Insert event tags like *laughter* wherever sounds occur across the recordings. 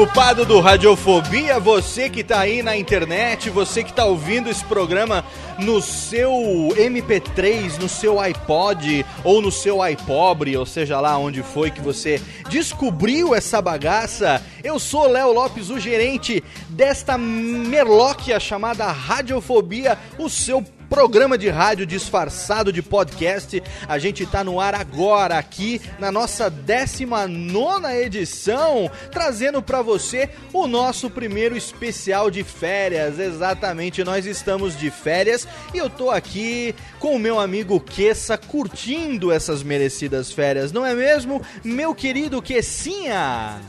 Desocupado do Radiofobia, você que tá aí na internet, você que tá ouvindo esse programa no seu MP3, no seu iPod ou no seu iPobre, ou seja lá onde foi que você descobriu essa bagaça. Eu sou Léo Lopes, o gerente desta merlóquia chamada Radiofobia, o seu programa de rádio disfarçado de podcast. A gente tá no ar agora aqui na nossa 19 edição, trazendo para você o nosso primeiro especial de férias. Exatamente, nós estamos de férias e eu tô aqui com o meu amigo Queça curtindo essas merecidas férias, não é mesmo, meu querido Quessinha?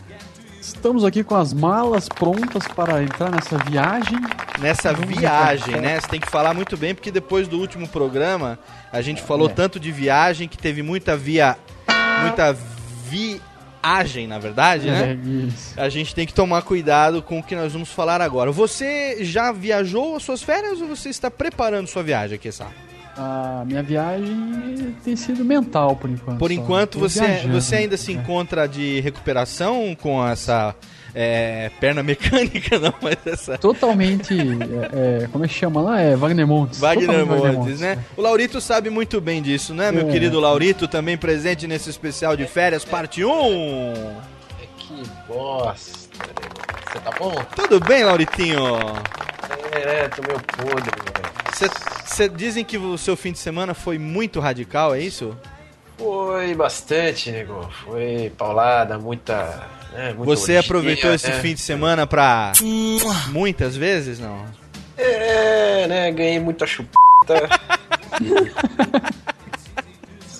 Estamos aqui com as malas prontas para entrar nessa viagem. Nessa Vamos viagem, entrar. né? Você tem que falar muito bem, porque depois do último programa a gente falou É. tanto de viagem que teve muita via. muita viagem, na verdade, né? É. A gente tem que tomar cuidado com o que nós vamos falar agora. Você já viajou as suas férias ou você está preparando sua viagem aqui, sabe? A minha viagem tem sido mental por enquanto. Por enquanto, você, viajando. você ainda se É. encontra de recuperação com essa é, perna *laughs* mecânica, não, mas essa. Totalmente. *laughs* é, é, como é que chama lá? É Wagner Montes. Wagner Montes, né? O Laurito sabe muito bem disso, né, meu É. querido Laurito? Também presente nesse especial de férias, parte 1. Que bosta. Você tá bom? Tudo bem, Lauritinho? É, tô meio podre, velho. Você dizem que o seu fim de semana foi muito radical, é isso? Foi bastante, nego. Foi paulada, muita. Né, muita Você aproveitou esse né? fim de semana pra. Muitas vezes, não? É, né? Ganhei muita chupeta. *laughs*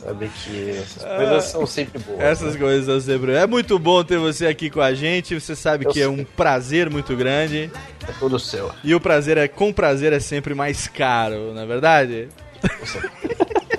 Sabe que essas coisas são sempre boas. Essas né? coisas eu sempre. É muito bom ter você aqui com a gente. Você sabe Eu que é sei. um prazer muito grande. É todo seu. E o prazer é com prazer é sempre mais caro, não é verdade? *laughs*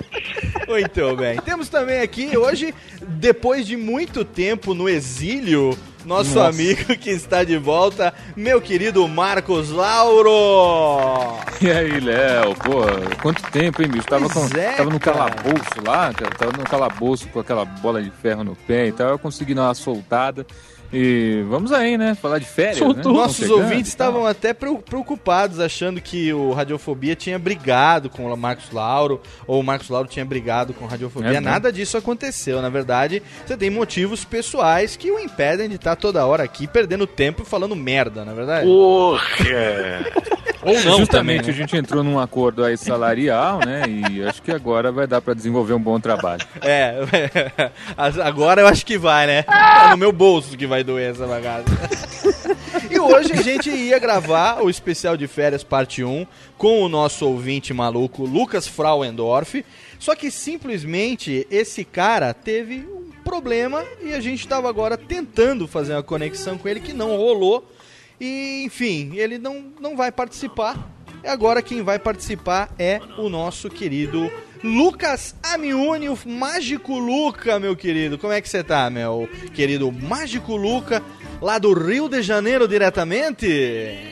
Muito bem. Temos também aqui hoje, depois de muito tempo no exílio, nosso Nossa. amigo que está de volta, meu querido Marcos Lauro. E aí, Léo, pô, quanto tempo, hein, bicho? Tava, com, é, tava no calabouço lá, tava no calabouço com aquela bola de ferro no pé e tal, eu consegui dar uma soltada. E vamos aí, né? Falar de férias, né? Soltou. Nossos ouvintes estavam até preo- preocupados, achando que o Radiofobia tinha brigado com o Marcos Lauro, ou o Marcos Lauro tinha brigado com o Radiofobia. É, né? Nada disso aconteceu. Na verdade, você tem motivos pessoais que o impedem de estar toda hora aqui perdendo tempo e falando merda, na verdade? Porra! *laughs* Ou não Justamente também, a gente entrou num acordo aí salarial, né? E acho que agora vai dar pra desenvolver um bom trabalho. É, *laughs* agora eu acho que vai, né? Tá no meu bolso que vai doer essa bagaça. *laughs* e hoje a gente ia gravar o especial de férias parte 1 com o nosso ouvinte maluco Lucas Frauendorf. Só que simplesmente esse cara teve um problema e a gente tava agora tentando fazer uma conexão com ele que não rolou. E enfim, ele não, não vai participar. E agora quem vai participar é o nosso querido Lucas Amiuni, o Mágico Luca, meu querido. Como é que você tá, meu querido Mágico Luca, lá do Rio de Janeiro diretamente?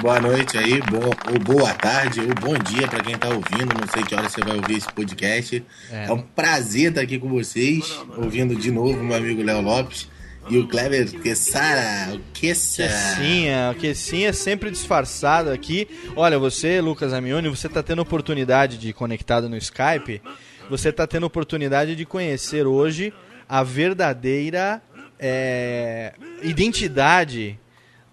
Boa noite aí, bom, ou boa tarde, ou bom dia pra quem tá ouvindo. Não sei que hora você vai ouvir esse podcast. É. É, um prazer estar aqui com vocês, ouvindo de novo meu amigo Léo Lopes e o Kleber Quessara. O Quessa. Quessinha, o Quessinha sempre disfarçado aqui. Olha, você, Lucas Amiuni, você tá tendo oportunidade de conectado no Skype, você tá tendo oportunidade de conhecer hoje a verdadeira é, identidade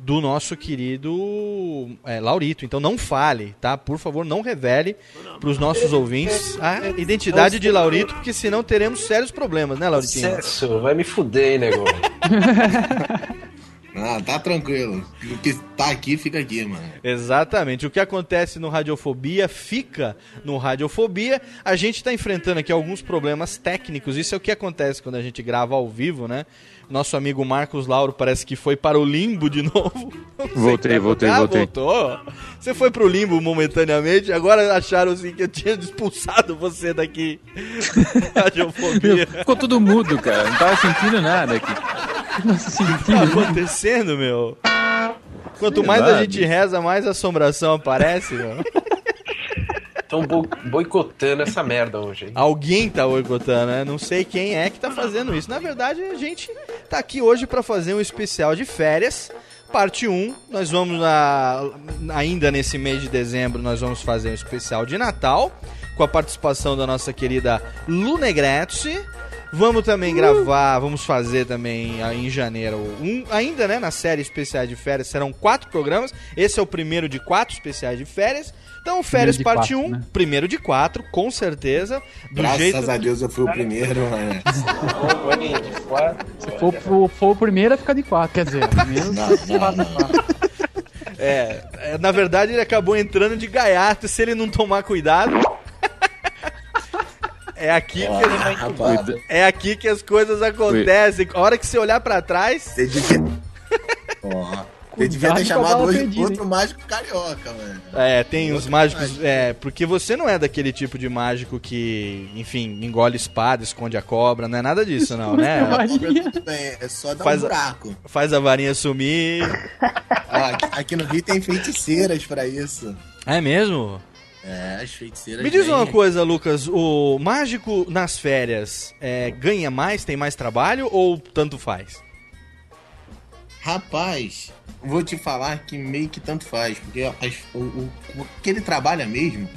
do nosso querido é, Laurito. Então não fale, tá? Por favor, não revele para os nossos ouvintes a identidade de Laurito, porque senão teremos sérios problemas, né, Lauritinho? Sucesso, vai me fuder, hein, nego. *laughs* Ah, tá tranquilo. O que tá aqui, fica aqui, mano. Exatamente. O que acontece no Radiofobia fica no Radiofobia. A gente está enfrentando aqui alguns problemas técnicos. Isso é o que acontece quando a gente grava ao vivo, né? Nosso amigo Marcos Lauro parece que foi para o limbo de *laughs* novo. O Voltei, voltei. Ah, voltei. voltou. Você foi pro limbo momentaneamente, agora acharam assim que eu tinha expulsado você daqui. *laughs* Radiofobia. Ficou tudo mudo, cara. Não tava sentindo nada aqui. O que *laughs* tá acontecendo, meu? Quanto Sei mais lá, a gente bicho. reza, mais assombração aparece, meu. Estão bo boicotando essa merda hoje, hein? Alguém tá boicotando, né? Não sei quem é que tá fazendo isso. Na verdade, a gente tá aqui hoje pra fazer um especial de férias, parte 1. Nós vamos, na- ainda nesse mês de dezembro, nós vamos fazer um especial de Natal, com a participação da nossa querida Lu Negrete. Vamos também gravar, vamos fazer também ah, em janeiro, um, ainda né, na série especiais de férias, serão quatro programas. Esse é o primeiro de quatro especiais de férias. Então, férias parte 1, quatro, né? primeiro de quatro, com certeza. Do Graças jeito a Deus eu fui o primeiro, mano. *laughs* Se for, pro- for o primeiro, fica de quatro. Quer dizer, o primeiro Não. É, é, na verdade ele acabou entrando de gaiato se ele não tomar cuidado. É aqui, que, Ah, rapaz, é aqui que as coisas acontecem. A hora que você olhar pra trás, você devia. *laughs* Você devia ter a chamado hoje perdida, outro mágico carioca, mano. é, tem os mágicos. É, porque você não é daquele tipo de mágico que, enfim, engole espada, esconde a cobra, não é nada disso, não, né? Bem, é só dar Faz um a- buraco. Faz a varinha sumir. *laughs* Aqui, aqui no Rio tem feiticeiras pra isso. É mesmo? É, as feiticeiras. Me diz vêm- uma coisa, Lucas, o mágico nas férias é, ganha mais, tem mais trabalho ou tanto faz? Rapaz, vou te falar que meio que tanto faz, porque as- o, o- o que ele trabalha mesmo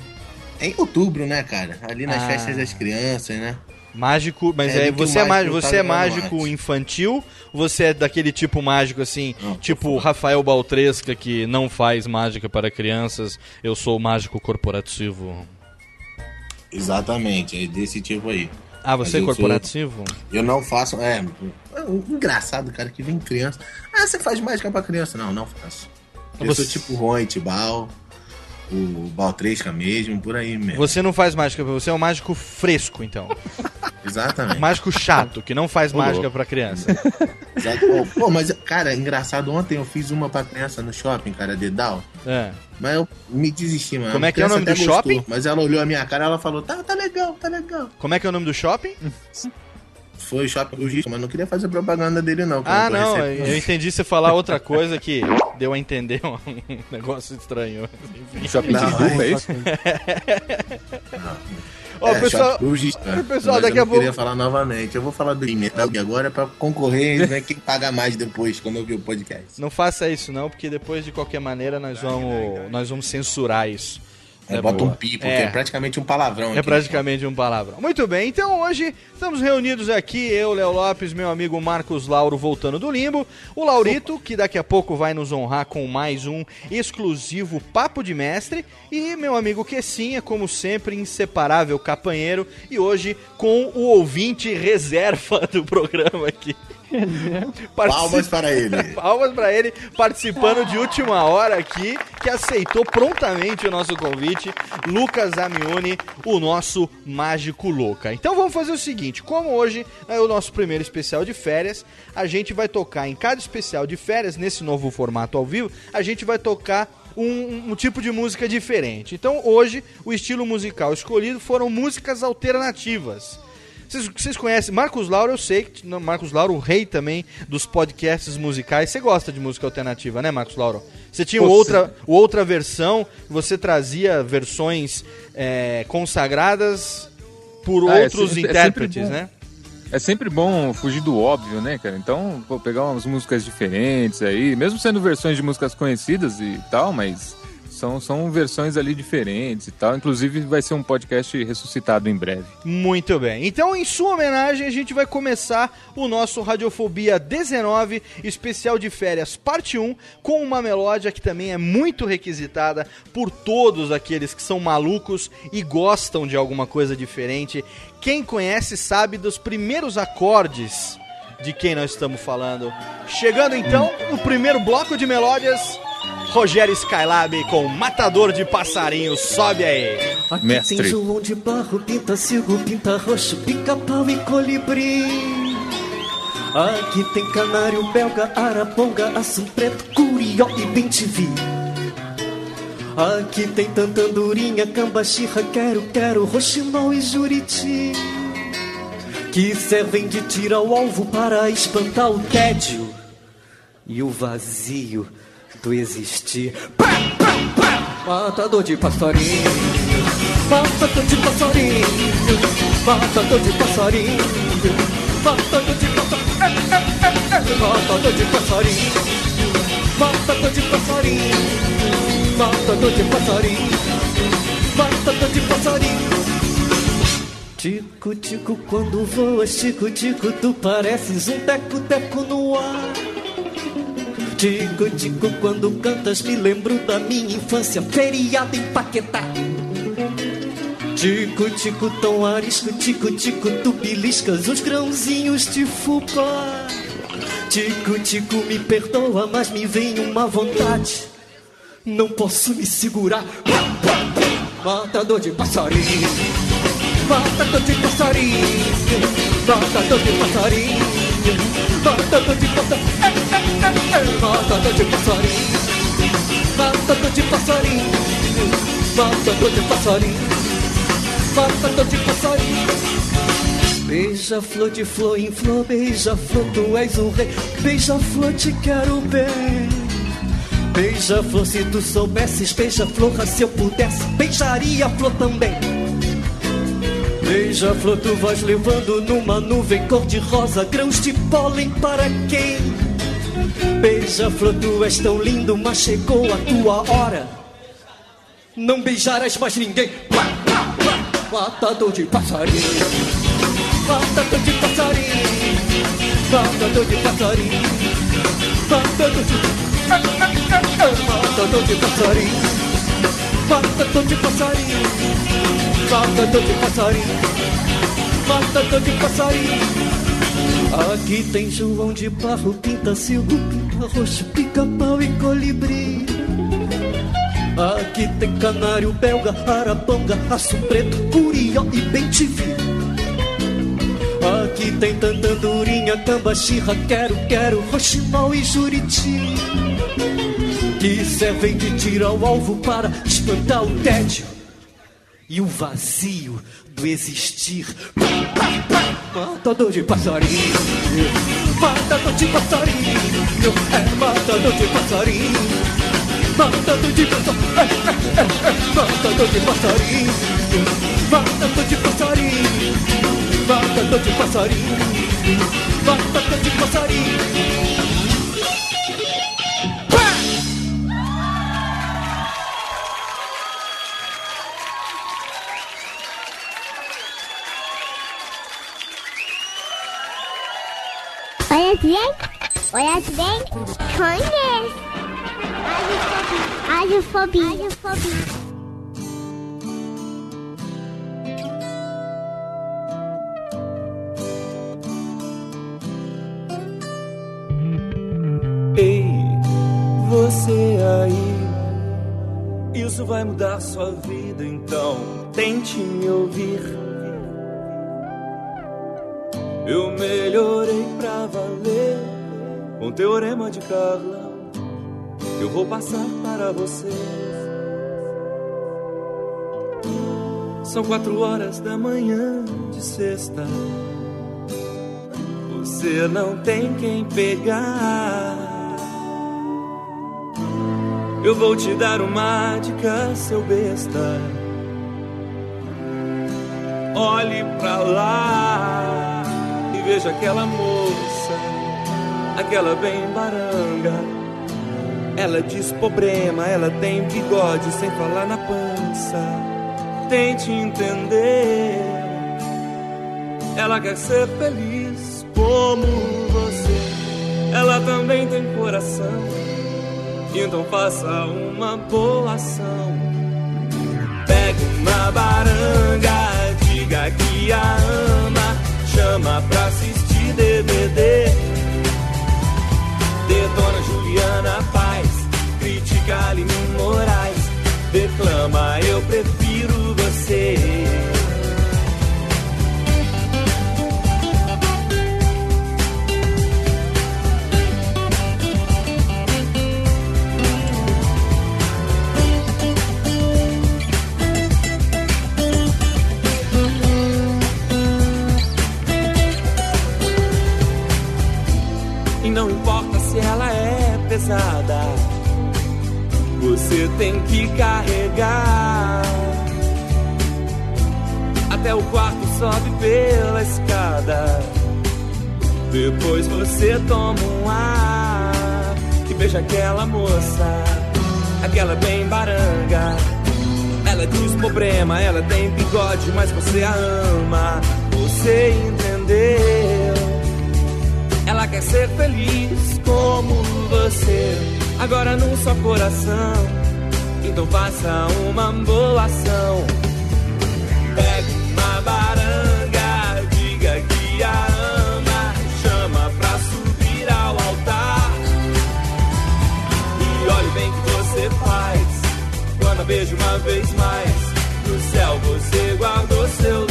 é em outubro, né, cara? Ali nas Ah. festas das crianças, né? Mágico, mas É, é, você é mágico, tá você é mágico arte. infantil? Ou você é daquele tipo mágico assim, Não, tipo. Rafael Baltresca que não faz mágica para crianças? Eu sou mágico corporativo. Exatamente, é desse tipo aí. Ah, você é eu sou- corporativo? Eu não faço. É, é um engraçado, cara, que vem criança. Ah, você faz mágica pra criança? Não, não faço. Eu Você- sou tipo Ron Tibal, o Baltresca mesmo, por aí mesmo. Você não faz mágica, você é um mágico fresco, então. *laughs* Exatamente. mágico chato, que não faz mágica louco. para criança. *laughs* Exato. Pô, mas, cara, engraçado, ontem eu fiz uma pra criança no shopping, cara, Dedal. É. Mas eu me desisti, mano. Como é que é o nome do gostou, shopping? Mas ela olhou a minha cara e ela falou: tá, tá legal, tá legal. Como é que é o nome do shopping? *laughs* Foi o shopping Gisto, mas não queria fazer propaganda dele, não. Ah, não, recebendo. eu entendi você falar outra coisa que deu a entender um *laughs* negócio estranho. Shopping Não, Tijuca, é é- isso? Ó, É, pessoal, né? pessoal, daqui eu a pouco- queria falar novamente. Eu vou falar do Metal Gear agora pra concorrer e ver *laughs* quem paga mais depois, quando eu ver o podcast. Não faça isso não, porque depois de qualquer maneira nós vamos, nós vamos censurar isso É, É bota um boa. pi, porque É. é. praticamente um palavrão. É aqui. praticamente um palavrão. Muito bem, então hoje estamos reunidos aqui, eu, Léo Lopes, meu amigo Marcos Lauro voltando do limbo, o Laurito, que daqui a pouco vai nos honrar com mais um exclusivo Papo de Mestre, e meu amigo Quessinha, como sempre, inseparável capanheiro, e hoje com o ouvinte reserva do programa aqui. Palmas para ele. *laughs* Palmas para ele participando de última hora aqui, que aceitou prontamente o nosso convite, Lucas Amioni, o nosso mágico louca. Então vamos fazer o seguinte, como hoje é o nosso primeiro especial de férias, a gente vai tocar em cada especial de férias, nesse novo formato ao vivo, a gente vai tocar um, um tipo de música diferente. Então hoje o estilo musical escolhido foram músicas alternativas. Vocês, vocês conhecem Marcos Lauro, eu sei que Marcos Lauro, o rei também dos podcasts musicais. Você gosta de música alternativa, né, Marcos Lauro? Você tinha Pô, outra, outra versão, você trazia versões é, consagradas por Ah, é outros é intérpretes, bom. né? É sempre bom fugir do óbvio, né, cara? Então, pô, pegar umas músicas diferentes aí, mesmo sendo versões de músicas conhecidas e tal, mas são, são versões ali diferentes e tal. Inclusive, vai ser um podcast ressuscitado em breve. Muito bem. Então, em sua homenagem, a gente vai começar o nosso Radiofobia 19, especial de férias, parte 1, com uma melódia que também é muito requisitada por todos aqueles que são malucos e gostam de alguma coisa diferente. Quem conhece sabe dos primeiros acordes de quem nós estamos falando. Chegando então no primeiro bloco de melódias. Rogério Skylab com Matador de Passarinhos, sobe aí. Aqui Mestre. tem João de Barro, pinta silgo, pinta roxo, pica-pau e colibri. Aqui tem canário, belga, araponga, assum preto, curió e bem-te-vi. Aqui tem tantandurinha, cambaxirra, quero, quero, roxinol e juriti. Que servem de tiro ao alvo para espantar o tédio e o vazio do existir. Matador de passarinho, matador de passarinho, matador de passarinho, matador de passarinho, matador de passarinho, matador de passarinho, matador de passarinho, matador de passarinho. Tico, tico, quando voas, tico, tico, tu pareces um teco-teco no ar. Tico, tico, quando cantas, me lembro da minha infância, feriado em Paquetá. Tico, tico, tão arisco, tico, tico, tu beliscas os grãozinhos de fubá. Tico, tico, me perdoa, mas me vem uma vontade, não posso me segurar. Matador de passarinho, matador de passarinho, matador de passarinho, matador de passarinho, passarinho, matador de passarinho. Beija-flor de flor em flor, beija-flor, tu és o rei, beija-flor, te quero bem. Beija-flor, se tu soubesses, beija-flor, se eu pudesse, beijaria a flor também. Beija-flor, tu vais levando numa nuvem cor-de-rosa grãos de pólen para quem? Beija-flor, tu és tão lindo, mas chegou a tua hora. Não beijarás mais ninguém. Matador de passarinho, matador de passarinho, matador de passarinho, matador de Matador de passarinho, matador de passarinho, matador de passarinho, matador de passarinho. Aqui tem João de Barro, pinta silgo, pinta roxo, pica-pau e colibri. Aqui tem canário, belga, araponga, aço preto, curió e bem-te-vi. Aqui tem tantandurinha, cambaxirra, quero, quero, roxinol e juriti. Que servem de tiro ao alvo para espantar o tédio e o vazio do existir. Matador de passarinho, matador de passarinho, é matador de passarinho, Matando de passarinho Matando de passarinho Matando de passarinho Matando de passarinho Matando de passarinho Olha bem, olha bem, conhece. Radiofobia. Radiofobia. Ei, você aí, isso vai mudar sua vida, então tente me ouvir. Eu melhorei pra valer com teorema de Carla. Eu vou passar para você. São quatro horas da manhã de sexta. Você não tem quem pegar. Eu vou te dar uma dica, seu besta. Olhe pra lá e veja aquela moça, aquela bem baranga. Ela diz problema, ela tem bigode sem falar na pança. Tente entender. Ela quer ser feliz como você. Ela também tem coração. Então faça uma boa ação. Pegue uma baranga, diga que a ama, chama pra assistir DVD. Detona Juliana Paz, Aline Moraes, declama eu prefiro você. E não importa se ela é pesada, você tem que carregar. Até o quarto sobe pela escada. Depois você toma um ar e beija aquela moça, aquela bem baranga. Ela diz problema, ela tem bigode, mas você a ama. Você entendeu? Ela quer ser feliz como você. Agora num só coração. Então faça uma boa ação. Pegue uma baranga, diga que a ama, chama pra subir ao altar. E olhe bem que você faz. Quando a beija uma vez mais, no céu você guardou seu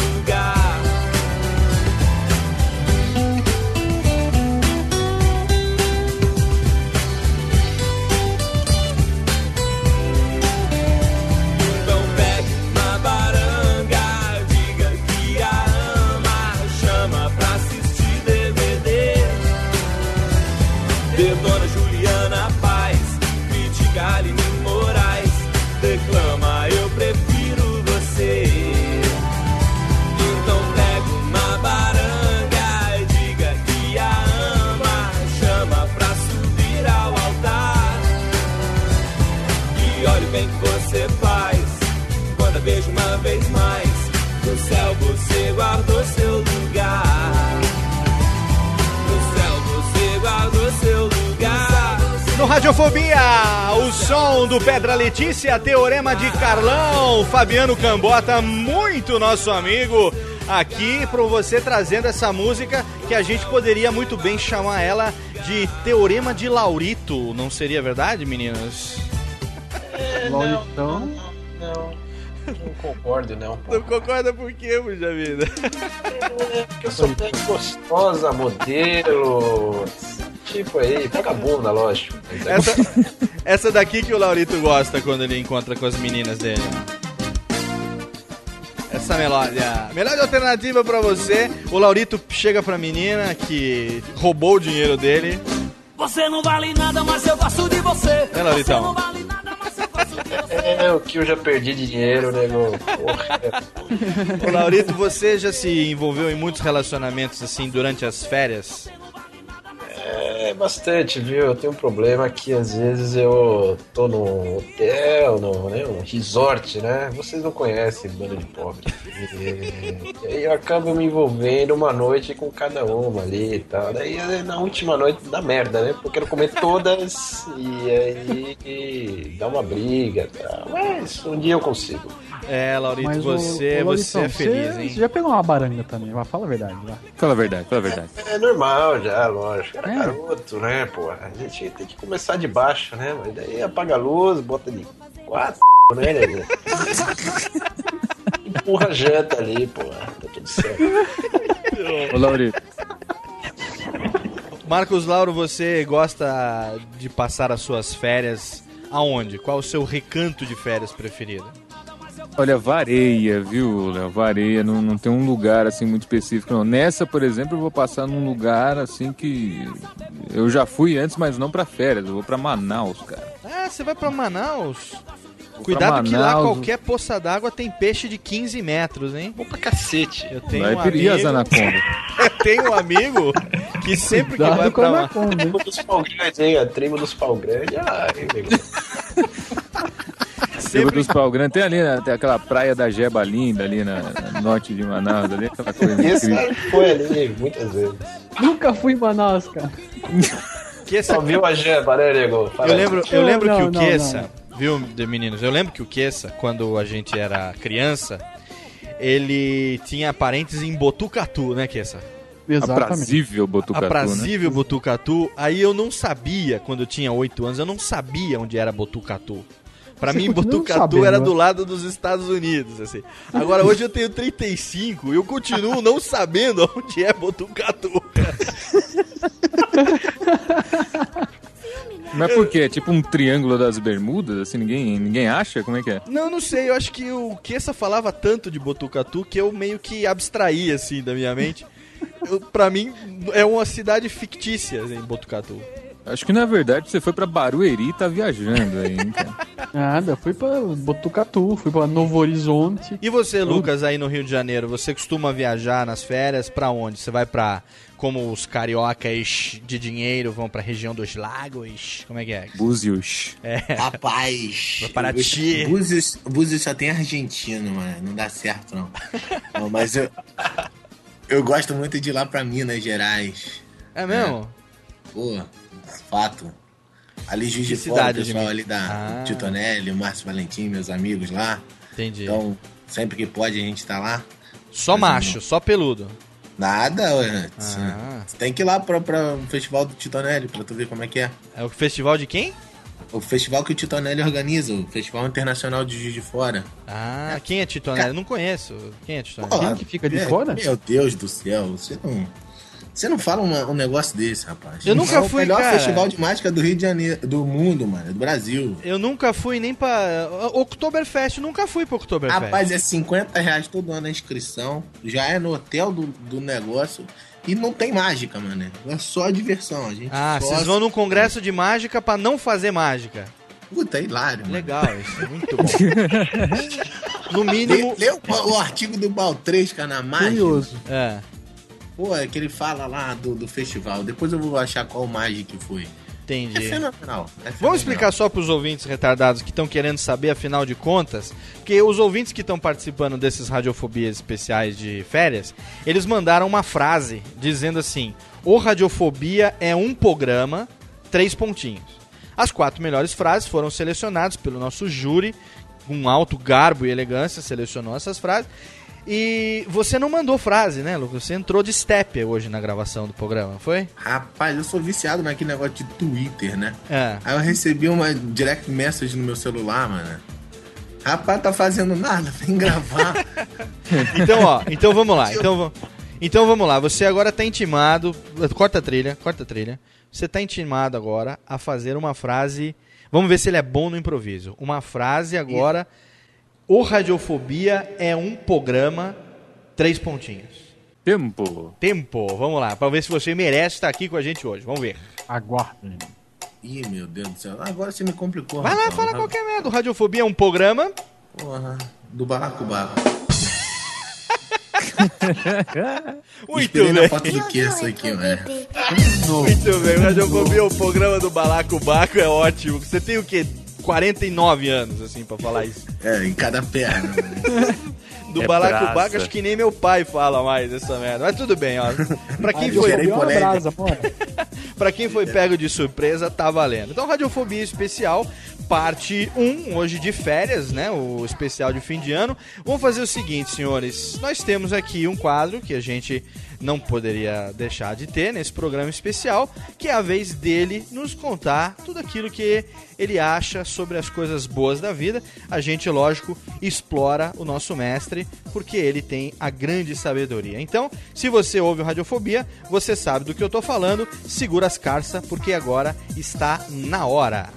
Radiofobia, o som do Pedra Letícia, Teorema de Carlão, Fabiano Cambota, muito nosso amigo, aqui para você trazendo essa música que a gente poderia muito bem chamar ela de Teorema de Laurito, não seria verdade, meninas? *laughs* É, não, não, não, não concordo não. Não concorda por quê, puxa vida? É, porque eu sou bem gostosa, modelo, tipo aí, vagabunda, lógico. É- Essa, essa daqui que o Laurito gosta quando ele encontra com as meninas dele. Essa melódia. Melhor alternativa pra você. O Laurito chega pra menina que roubou o dinheiro dele. Você não vale nada, mas eu gosto de você. É, Lauritão? É o que eu já perdi de dinheiro, nego. Porra. Ô, Laurito, você já se envolveu em muitos relacionamentos assim durante as férias? É, É bastante, viu? Eu tenho um problema que às vezes eu tô num hotel, num né, um resort, né? Vocês não conhecem bando de pobre. E, e aí eu acabo me envolvendo uma noite com cada uma ali e tal. Daí na última noite dá merda, né? Porque eu quero comer todas e aí e dá uma briga e tal. Mas um dia eu consigo. É, Laurito, Mas, você, ô, ô, você é feliz, você, hein? Você já pegou uma baranga também, vai, fala a verdade. Vai. Fala a verdade, fala a verdade. É normal já, lógico. Era É. garoto, né, pô? A gente tem que começar de baixo, né? Mas daí apaga a luz, bota de quatro, *laughs* né, nego? Empurra a janta ali, pô. Tá tudo certo. Ô, Laurito, Marcos Lauro, você gosta de passar as suas férias aonde? Qual o seu recanto de férias preferido? Olha, vareia, viu, Léo? Vareia, não, não tem um lugar assim muito específico, não. Nessa, por exemplo, eu vou passar num lugar assim que eu já fui antes, mas não pra férias. Eu vou pra Manaus, cara. Ah, você vai pra Manaus? Vou Cuidado pra que lá Manaus. qualquer poça d'água tem peixe de 15 metros, hein? Bom pra cacete. Eu tenho Vai um pedir as amigo, anacondas. *laughs* eu tenho um amigo que sempre que vai com a pra lá... anaconda, hein? Tribo dos pau grandes, hein? A tribo dos pau grandes. Ai, *laughs* Tribo dos Pau Grande. Tem ali, né, tem aquela praia da Jeba linda ali na, na norte de Manaus, ali, aquela coisa Esse incrível. foi ali muitas vezes. Nunca fui em Manaus, cara. Que. Só viu a jeba, né, nego? Fala Eu lembro, eu Não, lembro que não, o não, Kessa, viu, de meninos? Eu lembro que o Kessa, quando a gente era criança, ele tinha parentes em Botucatu, né, Kessa? Exatamente. Aprazível Botucatu, né? Aprazível Botucatu. Aí eu não sabia, quando eu tinha 8 anos, eu não sabia onde era Botucatu. Pra Você mim, Botucatu sabendo, era né? do lado dos Estados Unidos, assim. Agora, hoje eu tenho 35 e eu continuo não sabendo *laughs* onde é Botucatu. *laughs* Mas por quê? É tipo um triângulo das bermudas, assim, ninguém, ninguém acha? Como é que é? Não, não sei, eu acho que o Kessa falava tanto de Botucatu que eu meio que abstraí, assim, da minha mente. Eu, pra mim, é uma cidade fictícia, assim, Botucatu. Acho que na verdade você foi pra Barueri e tá viajando aí, cara? *laughs* Nada, fui pra Botucatu, fui pra Novo Horizonte. E você, Lucas, aí no Rio de Janeiro, você costuma viajar nas férias pra onde? Você vai pra, como os cariocas de dinheiro vão pra região dos lagos? Como é que é? Búzios. É, Rapaz. *laughs* Pra Paraty. Búzios, Búzios só tem argentino, mano. Não dá certo, não. *laughs* Não, mas eu. Eu gosto muito de ir lá pra Minas Gerais. é mesmo? Pô, fato. Ali Juiz de Fora, o cidade de pessoal ali da Ah. Titonelli, o Márcio Valentim, meus amigos lá. Entendi. Então, sempre que pode a gente tá lá. só macho, só peludo. Nada, ué. Ah. Você tem que ir lá pra, pra o festival do Titonelli pra tu ver como é que é. É o festival de quem? O festival que o Titonelli organiza, o Festival Internacional de Juiz de Fora. Ah, quem é Titonelli? Eu não conheço. Quem é Titonelli? Pô, Quem que fica de é, fora? Meu Deus do céu, você não. Você não fala uma- um negócio desse, rapaz. Eu nunca É o fui, melhor cara. festival de mágica do Rio de Janeiro, do mundo, mano, do Brasil. Eu nunca fui nem pra. Oktoberfest, nunca fui pra Oktoberfest. Rapaz, é 50 reais todo ano a inscrição. Já é no hotel do, do negócio. E não tem mágica, mano. É só diversão. A gente Ah, vocês vão num congresso de mágica pra não fazer mágica. Puta, é hilário, mano. Legal, isso é muito bom. *laughs* No Lê, mínimo. lê o, o artigo do Baltresca na mágica. Curioso. É. Pô, é que ele fala lá do, do festival. Depois eu vou achar qual mágica que foi. É Entendi. fenomenal. é Vamos explicar só para os ouvintes retardados que estão querendo saber, afinal de contas, que os ouvintes que estão participando desses radiofobias especiais de férias, eles mandaram uma frase dizendo assim: O Radiofobia é um programa, três pontinhos. As quatro melhores frases foram selecionadas pelo nosso júri, com alto garbo e elegância, selecionou essas frases. E você não mandou frase, né, Lucas? Você entrou de step hoje na gravação do programa, foi? Rapaz, eu sou viciado naquele negócio de Twitter, né? É. Aí eu recebi uma direct message no meu celular, mano. Rapaz, tá fazendo nada, vem gravar. *laughs* Então, ó, então vamos lá. Então, então vamos lá. Você agora tá intimado. Corta a trilha, corta a trilha. Você tá intimado agora a fazer uma frase. Vamos ver se ele é bom no improviso. Uma frase agora. O Radiofobia é um programa. Três pontinhos. Tempo. Tempo. Vamos lá. Pra ver se você merece estar aqui com a gente hoje. Vamos ver. Aguardem. Ih, meu Deus do céu. Agora você me complicou. Vai lá, fala qualquer merda. O Radiofobia é um programa. Porra, do balacobaco. *laughs* Muito Esperei na bem. foto do que essa aqui, velho. Muito bem, Radiofobia, o programa do Balacobaco é ótimo. Você tem o quê? 49 anos, assim, pra falar isso. É, em cada perna. *laughs* Do É Balacobaco, praça. acho que nem meu pai fala mais essa merda. Mas tudo bem, ó. Pra quem Aí, foi... brasa. *laughs* *laughs* Pra quem foi pego de surpresa, tá valendo. Então, Radiofobia Especial, parte 1, hoje de férias, né? O especial de fim de ano. Vamos fazer o seguinte, senhores. Nós temos aqui um quadro que a gente não poderia deixar de ter nesse programa especial, que é a vez dele nos contar tudo aquilo que ele acha sobre as coisas boas da vida. A gente, lógico, explora o nosso mestre, porque ele tem a grande sabedoria. Então, se você ouve o Radiofobia, você sabe do que eu tô falando. Segura as carças, porque agora está na hora.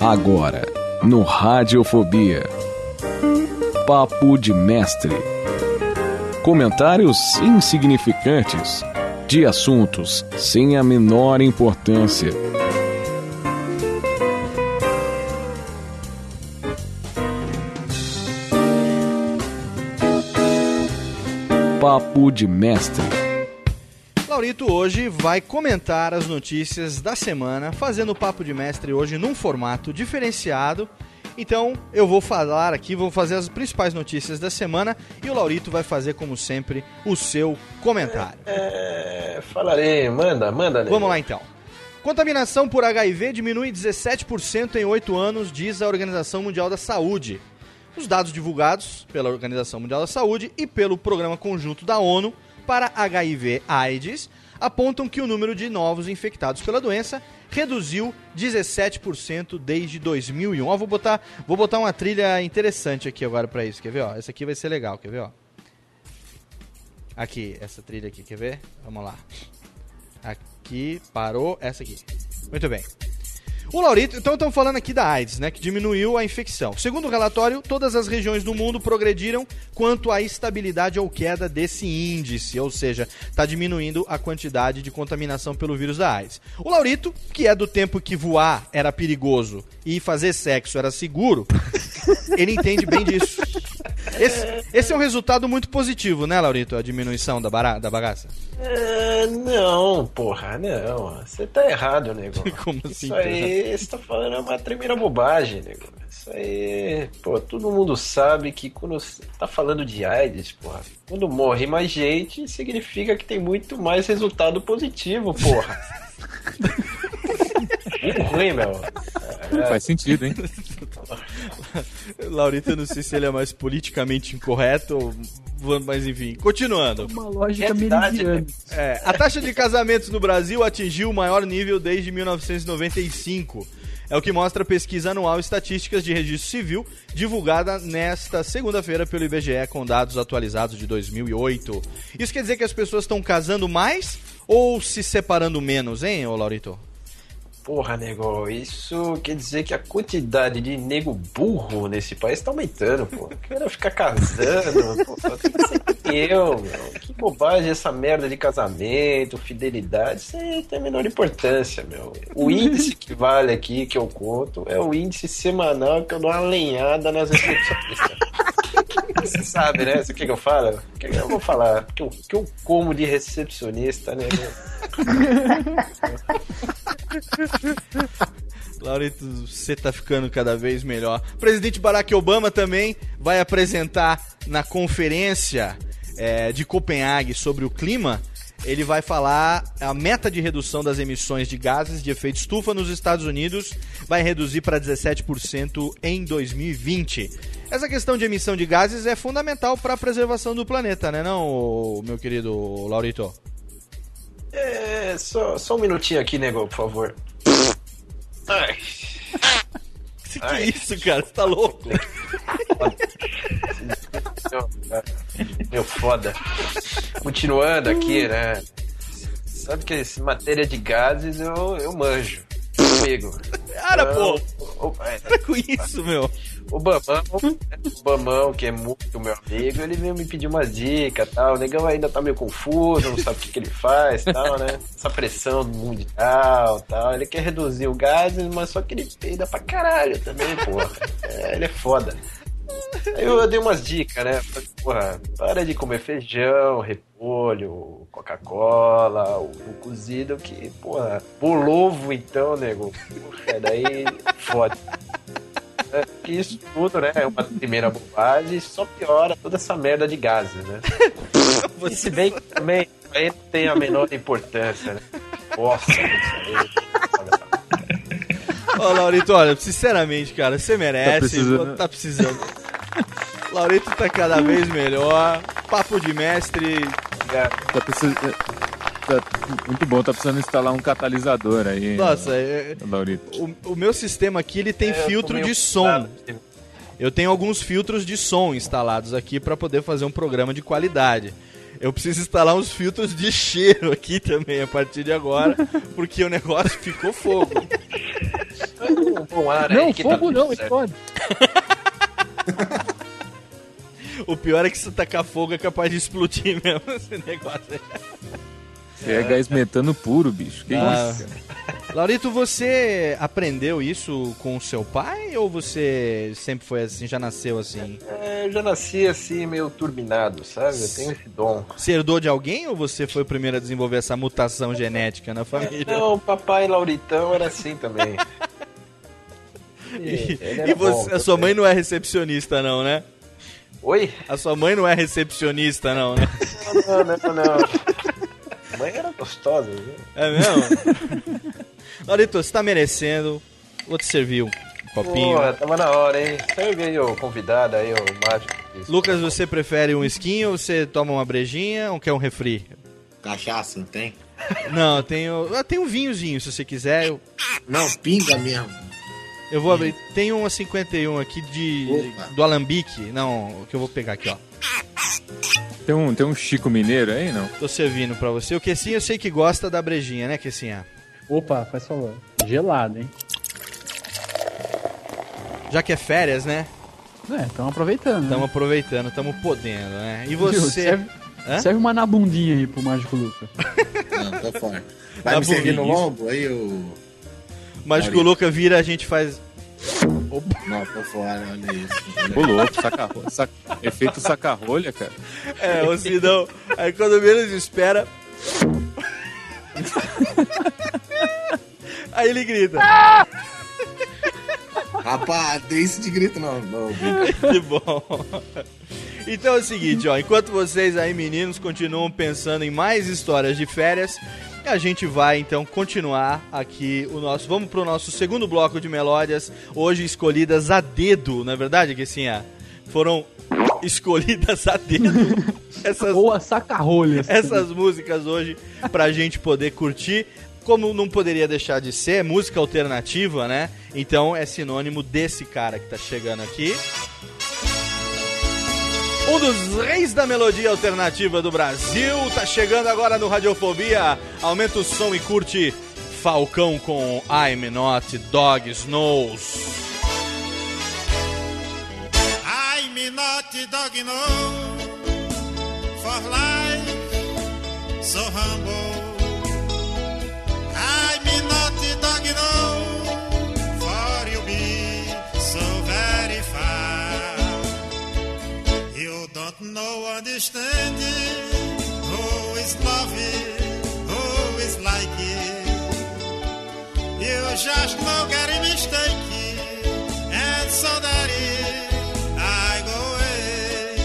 Agora, no Radiofobia. Papo de Mestre. Comentários insignificantes de assuntos sem a menor importância. Papo de Mestre. Laurito hoje vai comentar as notícias da semana, fazendo o Papo de Mestre hoje num formato diferenciado. Então eu vou falar aqui, vou fazer as principais notícias da semana e o Laurito vai fazer, como sempre, o seu comentário. É, falarei, manda, manda, né? Vamos lá então. Contaminação por HIV diminui 17% em 8 anos, diz a Organização Mundial da Saúde. Os dados divulgados pela Organização Mundial da Saúde e pelo Programa Conjunto da ONU para HIV-AIDS apontam que o número de novos infectados pela doença reduziu 17% desde 2001. Ó, vou botar, vou botar uma trilha interessante aqui agora para isso, quer ver? Ó, essa aqui vai ser legal, quer ver? Ó? Aqui, essa trilha aqui, quer ver? Vamos lá. Aqui, parou, essa aqui. Muito bem. O Laurito, então estamos falando aqui da AIDS, né, que diminuiu a infecção. Segundo o relatório, todas as regiões do mundo progrediram quanto à estabilidade ou queda desse índice, ou seja, está diminuindo a quantidade de contaminação pelo vírus da AIDS. O Laurito, que é do tempo que voar era perigoso e fazer sexo era seguro, *laughs* ele entende bem disso. Esse, esse é um resultado muito positivo, né, Laurito, a diminuição da, bara- da bagaça? É, não, porra, não. Você tá errado, nego. *laughs* Como assim, Isso aí, você tá falando é uma tremenda bobagem, nego. Isso aí, pô, todo mundo sabe que quando você tá falando de AIDS, porra, quando morre mais gente, significa que tem muito mais resultado positivo, porra. *laughs* Muito ruim, meu. É. Faz sentido, hein? *laughs* *laughs* Laurito, eu não sei se ele é mais politicamente incorreto, ou- mas enfim, continuando. Uma lógica meridiana. É, a taxa de casamentos no Brasil atingiu o maior nível desde 1995. É o que mostra a pesquisa anual Estatísticas de Registro Civil, divulgada nesta segunda-feira pelo IBGE com dados atualizados de 2008. Isso quer dizer que as pessoas estão casando mais ou se separando menos, hein, ô Laurito? Porra, nego, isso quer dizer que a quantidade de nego burro nesse país tá aumentando, pô. Quero ficar casando, *laughs* pô. Tem que ser que eu, meu. Que bobagem essa merda de casamento, fidelidade, isso aí tem a menor importância, meu. O índice que vale aqui, que eu conto, é o índice semanal que eu dou uma lenhada nas *laughs* recepcionistas. *laughs* Você sabe, né? Você quer que eu fale? O que eu vou falar? O que eu, que eu como de recepcionista, né? *laughs* Laurito, você tá ficando cada vez melhor. O presidente Barack Obama também vai apresentar na conferência é, de Copenhague sobre o clima. Ele vai falar a meta de redução das emissões de gases de efeito estufa nos Estados Unidos vai reduzir para 17% em 2020. Essa questão de emissão de gases é fundamental para a preservação do planeta, né, não, meu querido Laurito? É, só, só um minutinho aqui, nego, por favor. *laughs* Ai. *laughs* Que, que é isso, cara? Você tá louco? Meu, foda. Continuando aqui, né? Sabe que esse matéria de gases eu, eu manjo. Amigo. Cara, pô! Para com isso, meu. O Bamão, o Bamão, que é muito meu amigo, ele veio me pedir uma dica tal. O negão ainda tá meio confuso, não sabe o que, que ele faz tal, né? Essa pressão mundial tal. Ele quer reduzir o gás, mas só que ele peida pra caralho também, porra. É, ele é foda. Aí eu dei umas dicas, né? Falei, Porra, para de comer feijão, repolho, Coca-Cola, o, cozido, que, porra, bolovo então, nego. Porra, daí foda. Que isso tudo, né? É uma primeira bobagem, só piora toda essa merda de gases, né? *laughs* Se bem que *laughs* também aí não tem a menor importância, né? Nossa, isso aí. Ô, Laurito, olha, sinceramente, cara, você merece. Tá precisando. Tá precisando. Laurito tá cada vez melhor. Papo de mestre. Tá precisando. Tá muito bom, tá precisando instalar um catalisador aí. Nossa, né, é- Laurito. O, o meu sistema aqui ele tem É, filtro de som. Eu tenho alguns filtros de som instalados aqui para poder fazer um programa de qualidade. Eu preciso instalar uns filtros de cheiro aqui também a partir de agora, *laughs* porque o negócio ficou fogo. Bom ar Não, tá fogo não, certo. explode. O pior é que se tacar fogo é capaz de explodir mesmo esse negócio aí. É gás metano puro, bicho. Que Ah. isso? Laurito, você aprendeu isso com o seu pai ou você sempre foi assim, já nasceu assim? É, eu já nasci assim, meio turbinado, sabe? Eu tenho esse dom. Você herdou de alguém ou você foi o primeiro a desenvolver essa mutação genética na família? Não, o papai Lauritão era assim também. *laughs* E, e você- bom, a sua mãe não é recepcionista, não, né? Oi? A sua mãe não é recepcionista, não, né? Não, não, não. A mãe era gostosa, viu? É mesmo? *laughs* Laurito, você tá merecendo. Vou te servir um copinho. Porra, tava na hora, hein? Serve aí o convidado aí, o mágico. Isso. Lucas, você prefere um skin ou você toma uma brejinha ou quer um refri? Cachaça, não tem? Não, eu tenho. Eu tenho um vinhozinho, se você quiser. Eu, Não, pinga mesmo. eu vou abrir. Tem uma 51 aqui de. Opa. do Alambique. Não, que eu vou pegar aqui, ó. Tem um, tem um Chico Mineiro aí, não? Tô servindo pra você. O Kessinha eu sei que gosta da brejinha, né, Kessinha? Opa, faz favor. Gelado, hein? Já que é férias, né? É, estamos aproveitando. Estamos aproveitando, estamos podendo, né? E você. Serve, Hã? serve uma na bundinha aí pro Mágico Luca. *laughs* Não, tô fora. Vai Tá me servir no lombo? Aí eu. Mágico. Luca vira, a gente faz. Não, tô fora, olha isso. Ô, louco, saca, saca, efeito saca-rolha, cara. É, ou se não. Aí quando menos espera. *laughs* Aí ele grita. Rapaz, tem esse de grito não. não *laughs* Que bom. Então é o seguinte, ó, enquanto vocês aí meninos continuam pensando em mais histórias de férias, a gente vai então continuar aqui o nosso, vamos pro nosso segundo bloco de melódias, hoje escolhidas a dedo, não é verdade, que assim, foram escolhidas a dedo *laughs* essas Ou a saca-rolha. essas músicas hoje pra gente poder curtir. Como não poderia deixar de ser, música alternativa, né? Então é sinônimo desse cara que tá chegando aqui. Um dos reis da melodia alternativa do Brasil tá chegando agora no Radiofobia. Aumenta o som e curte Falcão com I'm Not Dog Snows. I'm not dog no for life so humble. I'm not dog no don't know understand it. Who is loving? Who is like it? You just know getting mistake and so that it I go away.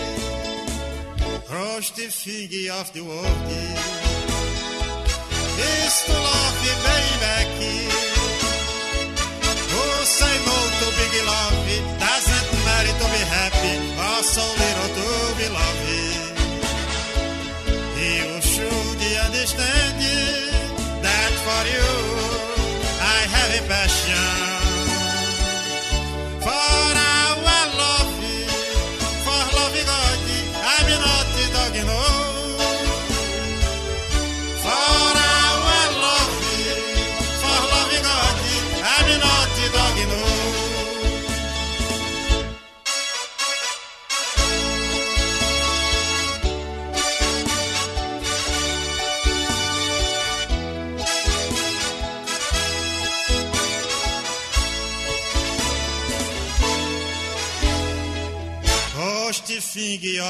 Cross the finger of the world. Is to love you, baby. Who say no to big love? Doesn't matter to be happy or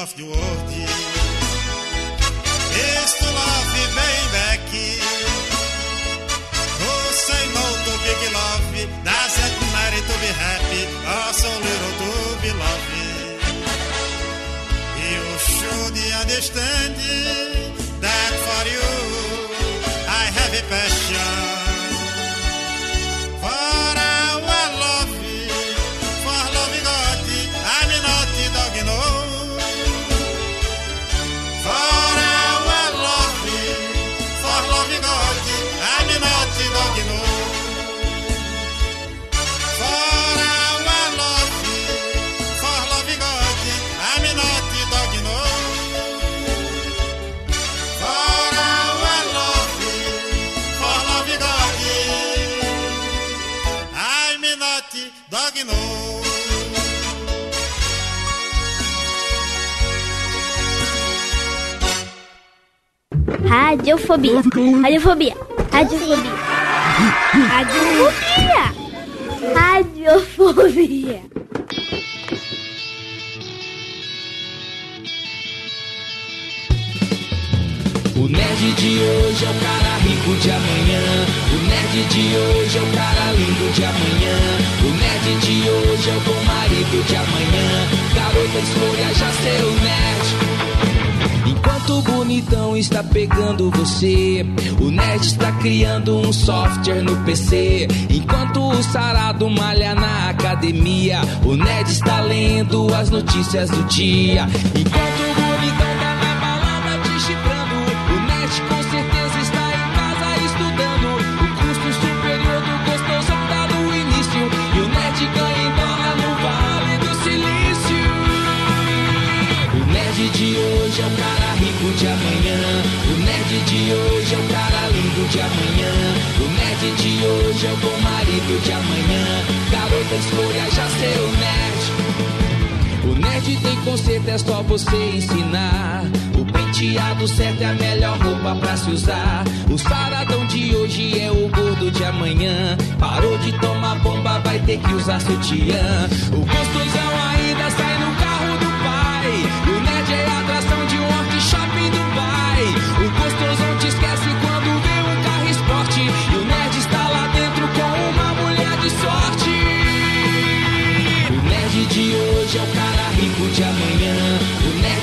of the world. Is to love you, baby. Oh, say no to big love. Doesn't matter to be happy. Oh, so little to be loving. You should understand Radiofobia. Radiofobia. Radiofobia. Radiofobia. Radiofobia. O nerd de hoje é o cara rico de amanhã. O nerd de hoje é o cara lindo de amanhã. O nerd de hoje é o bom marido de amanhã. Garota, escolha já ser o nerd. Bonitão está pegando você, o nerd está criando um software no PC. Enquanto o sarado malha na academia, o nerd está lendo as notícias do dia. Enquanto de amanhã. Garota, escolha já ser o nerd. O nerd tem conceito, é só você ensinar. O penteado certo é a melhor roupa pra se usar. O saradão de hoje é o gordo de amanhã. Parou de tomar bomba, vai ter que usar sutiã. O gostosão ainda sai no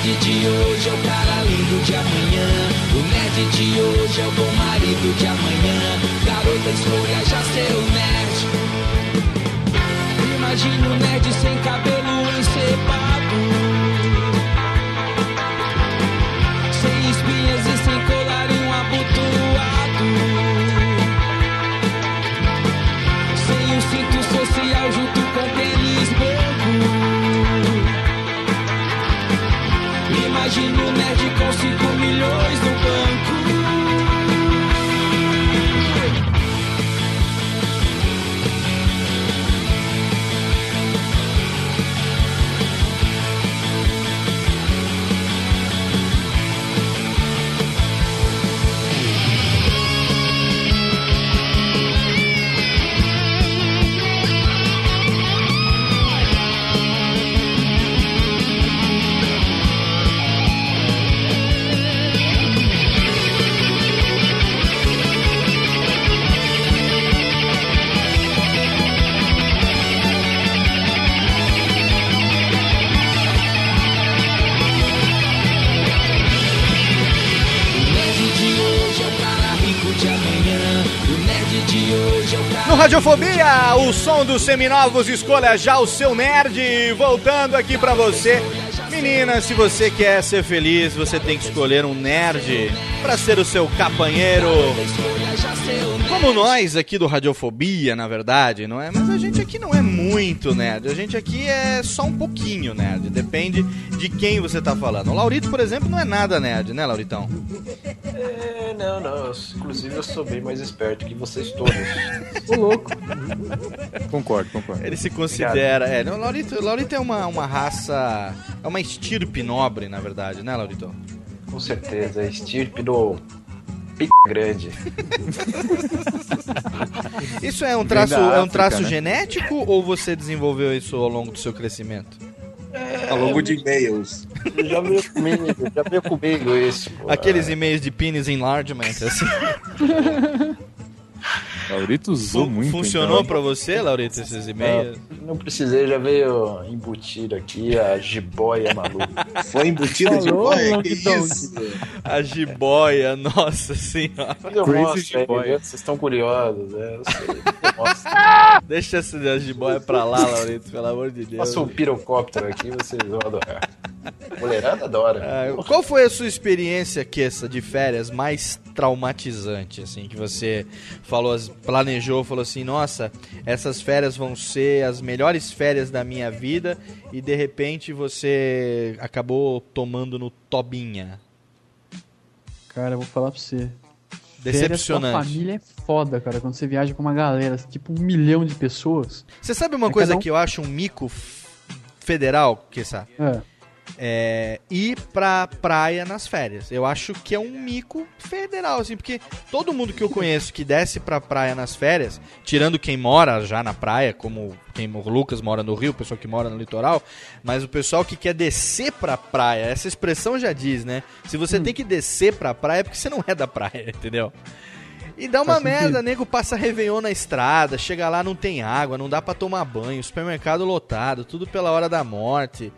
nerd de hoje é o cara lindo de amanhã. O nerd de hoje é o bom marido de amanhã. Garota, escolha já ser o nerd. Imagina o nerd sem cabelo encebado. Nerd com 5 milhões no banco. Radiofobia, o som dos seminovos, escolha já o seu nerd. Voltando aqui pra você. Menina, se você quer ser feliz, você tem que escolher um nerd pra ser o seu capanheiro. Como nós aqui do Radiofobia, na verdade, não é? Mas a gente aqui não é muito nerd. A gente aqui é só um pouquinho nerd. Depende de quem você tá falando. O Laurito, por exemplo, não é nada nerd, né, Lauritão? É, não, não. Inclusive eu sou bem mais esperto que vocês todos. Ô, louco. Concordo, concordo. Ele se considera. É, não, Laurito, Laurito é uma, uma raça. É uma estirpe nobre, na verdade, né, Laurito? Com certeza, estirpe do p grande. *laughs* Isso é um traço, da é um África, traço né? genético ou você desenvolveu isso ao longo do seu crescimento? É, Ao longo de e-mails. Já veio comigo, já veio comigo isso. pô. Aqueles e-mails de penis enlargement, assim. *laughs* Laurito usou muito. Funcionou então. pra você, Laurito, esses e-mails? Não, não precisei, já veio embutido aqui a jiboia maluca. *laughs* Foi embutida de Falou, boia? Long Que isso? A jiboia, nossa senhora. Mas eu mostro jiboia. vocês estão curiosos, né? Eu sei, eu. *laughs* Deixa essa jiboia pra lá, Laurito, pelo amor de Deus. Passa um pirocóptero aqui, vocês vão adorar. Mulherada adora. Ah, qual foi a sua experiência, Kessa, de férias mais traumatizante, assim, que você falou, as- planejou, falou assim, nossa, essas férias vão ser as melhores férias da minha vida e de repente você acabou tomando no tobinha. Cara, eu vou falar pra você. Decepcionante. Férias com a família é foda, cara. Quando você viaja com uma galera, tipo um milhão de pessoas. Você sabe uma É coisa um- que eu acho um mico federal, Kessa? É. é, ir pra praia nas férias. Eu acho que é um mico federal, assim, porque todo mundo que eu conheço que desce pra praia nas férias, tirando quem mora já na praia, como quem o Lucas mora no Rio, o pessoal que mora no litoral, mas o pessoal que quer descer pra praia, essa expressão já diz, né? Se você tem que descer pra praia é porque você não é da praia, *laughs* entendeu? E dá uma Faz sentido. merda, nego passa Réveillon na estrada, chega lá não tem água, não dá pra tomar banho, supermercado lotado, tudo pela hora da morte.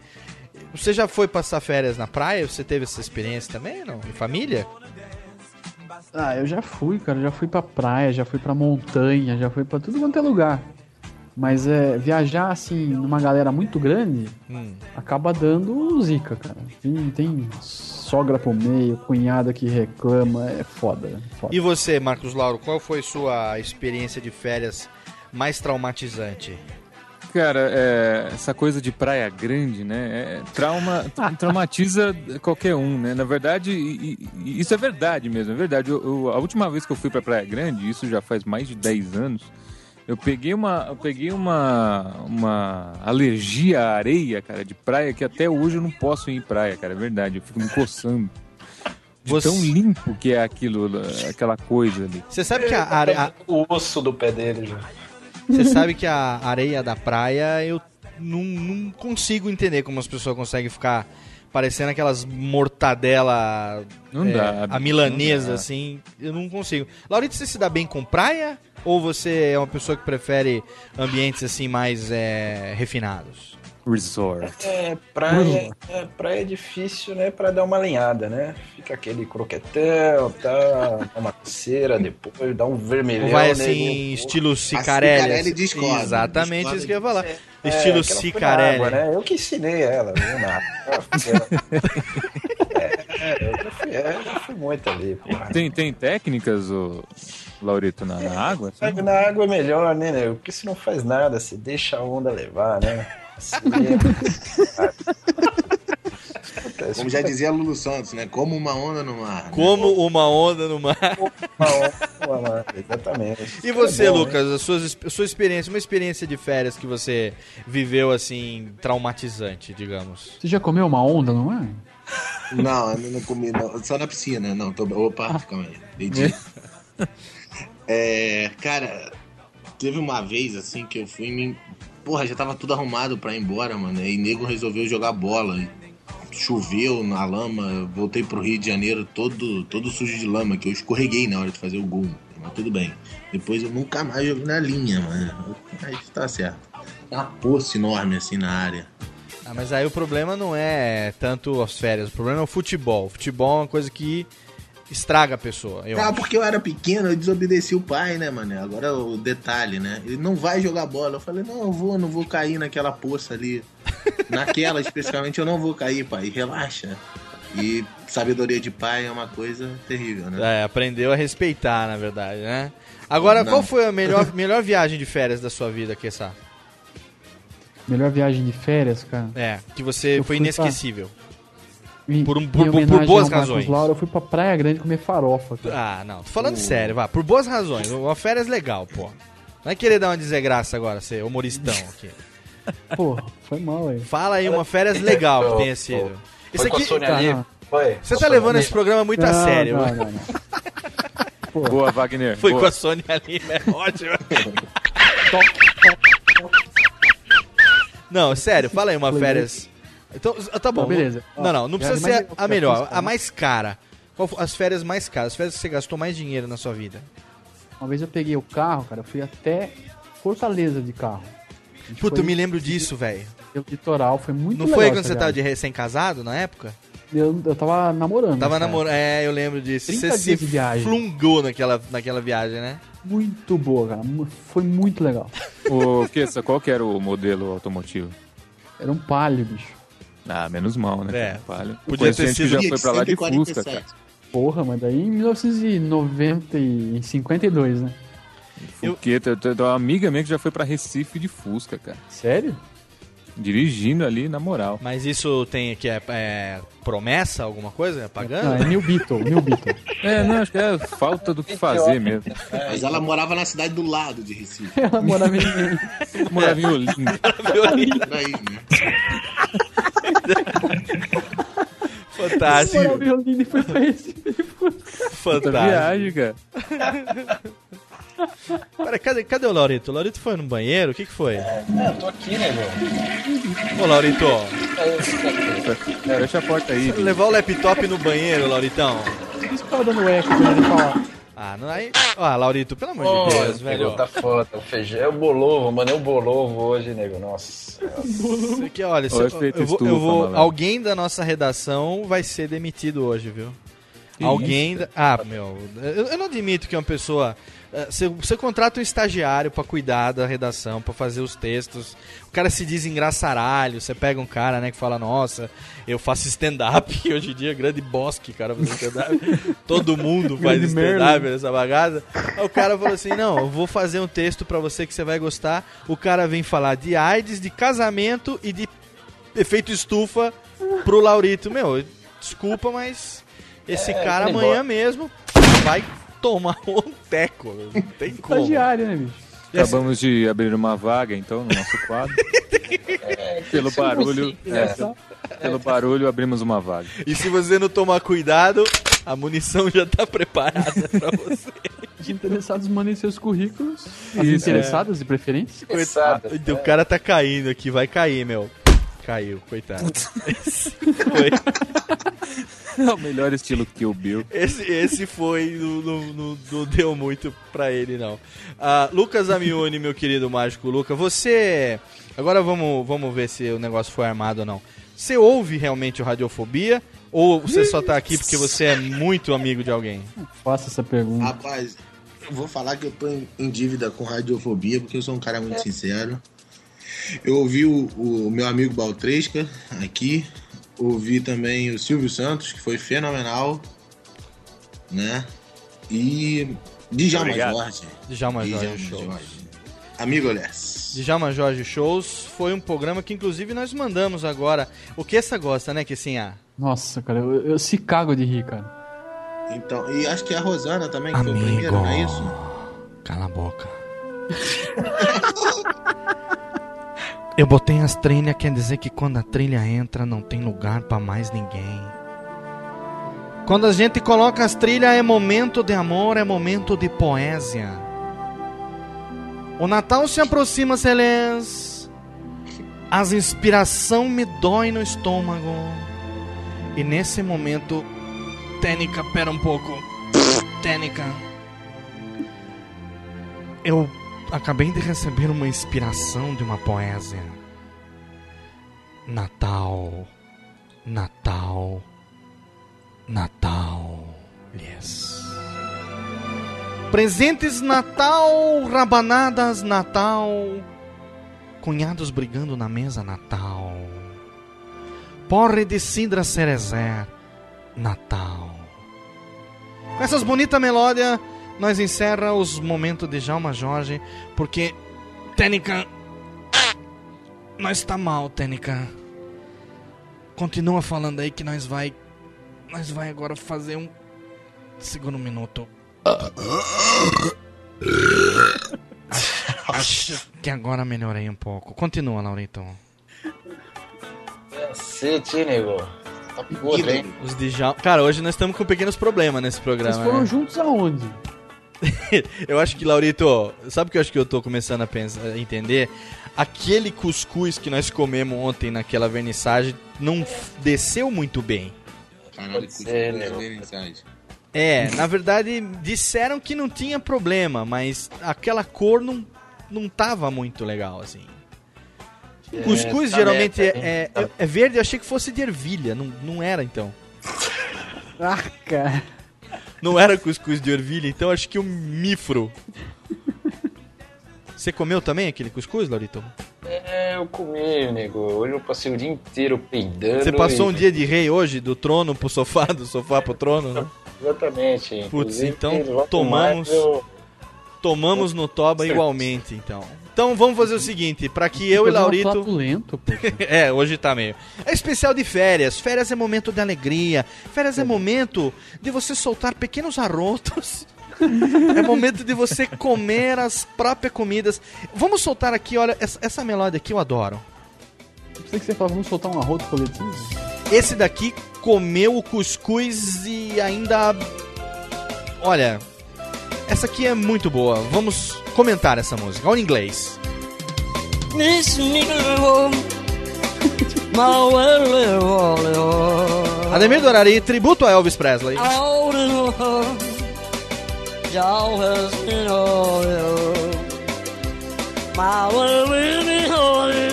Você já foi passar férias na praia? Você teve essa experiência também, não? Em família? Ah, eu já fui, cara. Já fui pra praia, já fui pra montanha, já fui pra tudo quanto é lugar. Mas é, viajar assim, numa galera muito grande, Hum. acaba dando zica, cara. Tem, tem sogra pro meio, cunhada que reclama, é foda. é foda. E você, Marcos Lauro, qual foi sua experiência de férias mais traumatizante? Cara, é, essa coisa de praia grande, né? é, trauma, *laughs* traumatiza qualquer um, né? Na verdade, e- e- isso é verdade mesmo, é verdade. Eu- eu- a última vez que eu fui pra Praia Grande, isso já faz mais de 10 anos, eu peguei uma, eu peguei uma, uma alergia à areia, cara, de praia, que até hoje eu não posso ir em praia, cara, é verdade. Eu fico me coçando. De Você- tão limpo que é aquilo, aquela coisa ali. Você sabe que a, are- a- O osso do pé dele já. Você sabe que a areia da praia eu não, não consigo entender como as pessoas conseguem ficar parecendo aquelas mortadela Não é, dá, a milanesa dá. assim, eu não consigo. Laurito, você se dá bem com praia ou você é uma pessoa que prefere ambientes assim mais é, refinados? Resort. É, praia, é, praia é difícil, né, pra dar uma alinhada, né? Fica aquele croquetão, tá, dá uma cera depois, dá um vermelhão. Vai né, assim, no- estilo Cicarelli? Cicarelli assim? discorda, Exatamente discorda isso que eu ia falar. É, estilo Cicarelli. água, né? Eu que ensinei ela, viu, na *laughs* é, eu já fui, é, já fui muito ali, porra. Tem, tem técnicas, ô, Laurito, na, na água? assim? Na água é melhor, né, né? Porque você não faz nada, você deixa a onda levar, né? Como já dizia Lulu Santos, né? Como uma onda no mar. né? Como uma onda no mar. Uma onda, exatamente. E você, É bom, Lucas, a sua, a sua experiência, uma experiência de férias que você viveu assim, traumatizante, digamos. Você já comeu uma onda, não é? Não, eu não comi, não. Só na piscina. Não, tô... Opa, calma aí. Entendi. *laughs* É, cara, teve uma vez assim que eu fui me. Porra, já tava tudo arrumado pra ir embora, mano. E nego resolveu jogar bola. Choveu na lama, voltei pro Rio de Janeiro todo, todo sujo de lama, que eu escorreguei na hora de fazer o gol. Mas tudo bem. Depois eu nunca mais joguei na linha, mano. Aí tá certo. Uma poça enorme assim na área. Ah, mas aí o problema não é tanto as férias, o problema é o futebol. O futebol é uma coisa que estraga a pessoa. Eu ah, acho. porque eu era pequeno, eu desobedeci o pai, né, mano? Agora o detalhe, né? Ele não vai jogar bola. Eu falei, não, eu vou, não vou cair naquela poça ali. *laughs* Naquela, especificamente, eu não vou cair, pai. Relaxa. E sabedoria de pai é uma coisa terrível, né? É, aprendeu a respeitar, na verdade, né? Agora, Não. qual foi a melhor, *laughs* melhor viagem de férias da sua vida, Kessa? Melhor viagem de férias, cara. É, que você Eu foi inesquecível. Por um- por- por- boas razões. Laura, eu fui pra Praia Grande comer farofa, cara. Ah, não. Tô falando sério, vá. Por boas razões. Uma férias legal, pô. Não é querer dar uma desgraça agora, ser humoristão aqui. *laughs* Pô, foi mal aí. Fala aí uma férias legal que tenha sido. Isso Foi com a aqui. Sônia Tá, ali? não. Foi? Você tá a levando esse programa muito a Não, sério. não, não, não. *laughs* Pô, Boa, Wagner. Foi boa. com a Sônia Lima, é *laughs* ótimo. Não, sério, fala aí uma férias Então, tá bom. Não, beleza. Não, não, não precisa ser a melhor, mais a mais cara. Qual foi as férias mais caras? As férias que você gastou mais dinheiro na sua vida? Uma vez eu peguei o carro, cara, eu fui até Fortaleza de carro. Puta, eu me lembro disso, velho. pelo litoral, foi muito Não legal foi quando essa você tava de recém-casado na época? Eu, eu tava namorando. Tava namorando. É, eu lembro disso. 30 Você dias se de viagem. flungou naquela, naquela viagem, né? Muito boa, cara. Foi muito legal. *laughs* O Kessa, qual que era o modelo automotivo? Era um palio, bicho. Ah, menos mal, né? É. Palio. Podia ter gente que sido já foi pra lá de 147. Fusca, cara. Porra, mas daí em 1990 e em 52, né? Fuqueta, eu tenho uma amiga minha que já foi pra Recife de Fusca, cara. Sério? Dirigindo ali, na moral. Mas isso tem que é, é promessa, alguma coisa? É pagando? Não, é New Beetle, New Beetle. *laughs* É, não, acho que é falta do que fazer mesmo. Mas ela morava na cidade do lado de Recife. Ela morava em... *laughs* Morava em Olinda. Por aí, né? *laughs* Fantástico. Olinda e foi pra esse. Puta Fantástico. viagem, cara. Pera, cadê, cadê o Laurito? O Laurito foi no banheiro? O que, que foi? Não, eu tô aqui, né, meu? Ô, Laurito, Fecha a porta aí. Levar o laptop no banheiro, Lauritão. Por isso que tava dando eco quando ele falar. Ah, não aí. Ah, Laurito, pelo amor Ô, de Deus, velho. tá foda. O feijão. É o bolovo, mano. É o bolovo hoje, nego. Nossa. Isso *laughs* aqui, olha, se- feito eu vou, eu vou- alguém da nossa redação vai ser demitido hoje, viu? Que alguém da, Ah, meu, eu, eu não admito que uma pessoa você, você contrata um estagiário pra cuidar da redação, pra fazer os textos. O cara se diz engraçaralho, você pega um cara, né, que fala: "Nossa, eu faço stand-up", que *laughs* hoje em dia é grande bosque, cara, fazer stand-up. *laughs* Todo mundo faz stand-up Merlin. nessa bagaça. Aí o cara falou assim: "Não, eu vou fazer um texto pra você que você vai gostar". O cara vem falar de AIDS, de casamento e de efeito estufa pro Laurito. Meu, desculpa, mas esse É, cara aquele amanhã bo- mesmo *laughs* vai tomar um teco. Não tem como. Estagiário, né, bicho? Acabamos de abrir uma vaga, então, no nosso quadro. pelo barulho, É. é, pelo barulho, abrimos uma vaga. E se você não tomar cuidado, a munição já tá preparada pra você. Os interessados mandem seus currículos. As Isso, interessadas e preferentes. Interessadas, Coitado, O né? cara tá caindo aqui, vai cair, meu. Caiu, coitado. *laughs* Foi, *laughs* É o melhor estilo que o Bill. esse, esse foi não, não, não- não deu muito pra ele, não. Ah, Lucas Amione, meu querido mágico Luca, você. Agora vamos, vamos ver se o negócio foi armado ou não. Você ouve realmente o Radiofobia? Ou você só tá aqui porque você é muito amigo de alguém? Faça essa pergunta. Rapaz, eu vou falar que eu tô em, em dívida com radiofobia, porque eu sou um cara muito sincero. Eu ouvi o, o meu amigo Baltresca aqui, ouvi também o Silvio Santos, que foi fenomenal, né? E Djalma Obrigado. Jorge. Djalma Jorge Djalma Show. Jorge. Amigo Les. Djalma Jorge Shows foi um programa que inclusive nós mandamos agora. O que essa gosta, né, que ah, Nossa, cara, eu, eu se cago de rir, cara. Então, e acho que a Rosana também, que foi o primeiro, não é isso? Cala a boca. *laughs* Eu botei as trilhas, quer dizer que quando a trilha entra não tem lugar pra mais ninguém. Quando a gente coloca as trilhas é momento de amor, é momento de poesia. O Natal se aproxima, Celeste. As inspiração me dói no estômago. E nesse momento, Tênica, pera um pouco. Tênica. Eu acabei de receber uma inspiração de uma poesia. Natal, Natal, Natal. Yes. Presentes Natal, rabanadas Natal. Cunhados brigando na mesa Natal. Porre de cidra cerezer Natal. Com essas bonitas melódias, nós encerra os momentos de Jalma Jorge, porque Tênica, nós tá mal, Tênica. Continua falando aí que nós vai, nós vai agora fazer um segundo minuto. *laughs* Acho que agora melhorei um pouco. Continua, Laurito. Cacete, nego? Tá podre, hein? Os de Jalma... Cara, hoje nós estamos com pequenos problemas nesse Vocês programa. foram né? juntos aonde? *laughs* eu acho que, Laurito, sabe o que eu acho que eu tô começando a pensar, a entender? Aquele cuscuz que nós comemos ontem naquela vernissagem não desceu muito bem. Caralho, ser, né? É, na verdade, disseram que não tinha problema, mas aquela cor não, não tava muito legal, assim. É, Cuscuz tá geralmente merda, é, é, é verde, eu achei que fosse de ervilha, não, não era então. Ah, cara. Não era cuscuz de ervilha, então acho que o mifro. Você comeu também aquele cuscuz, Laurito? É, eu comi, nego. Hoje eu passei o dia inteiro peidando. Você passou e- um dia de rei hoje, do trono pro sofá, do sofá pro trono, né? Exatamente. Putz, Inclusive, então tomamos- eu- Tomamos no toba igualmente, então. Então vamos fazer o seguinte, pra que eu e Laurito... poxa. *laughs* é, hoje tá meio. É especial de férias. Férias é momento de alegria. Férias é momento de você soltar pequenos arrotos. *laughs* é momento de você comer as próprias comidas. Vamos soltar aqui, olha, essa, essa melódia aqui eu adoro. Pensei que você falava, vamos soltar um arroto coletivo. Esse daqui comeu o cuscuz e ainda. Olha, essa aqui é muito boa. Vamos comentar essa música. Olha em inglês. *laughs* Ademir Dorari, tributo a Elvis Presley.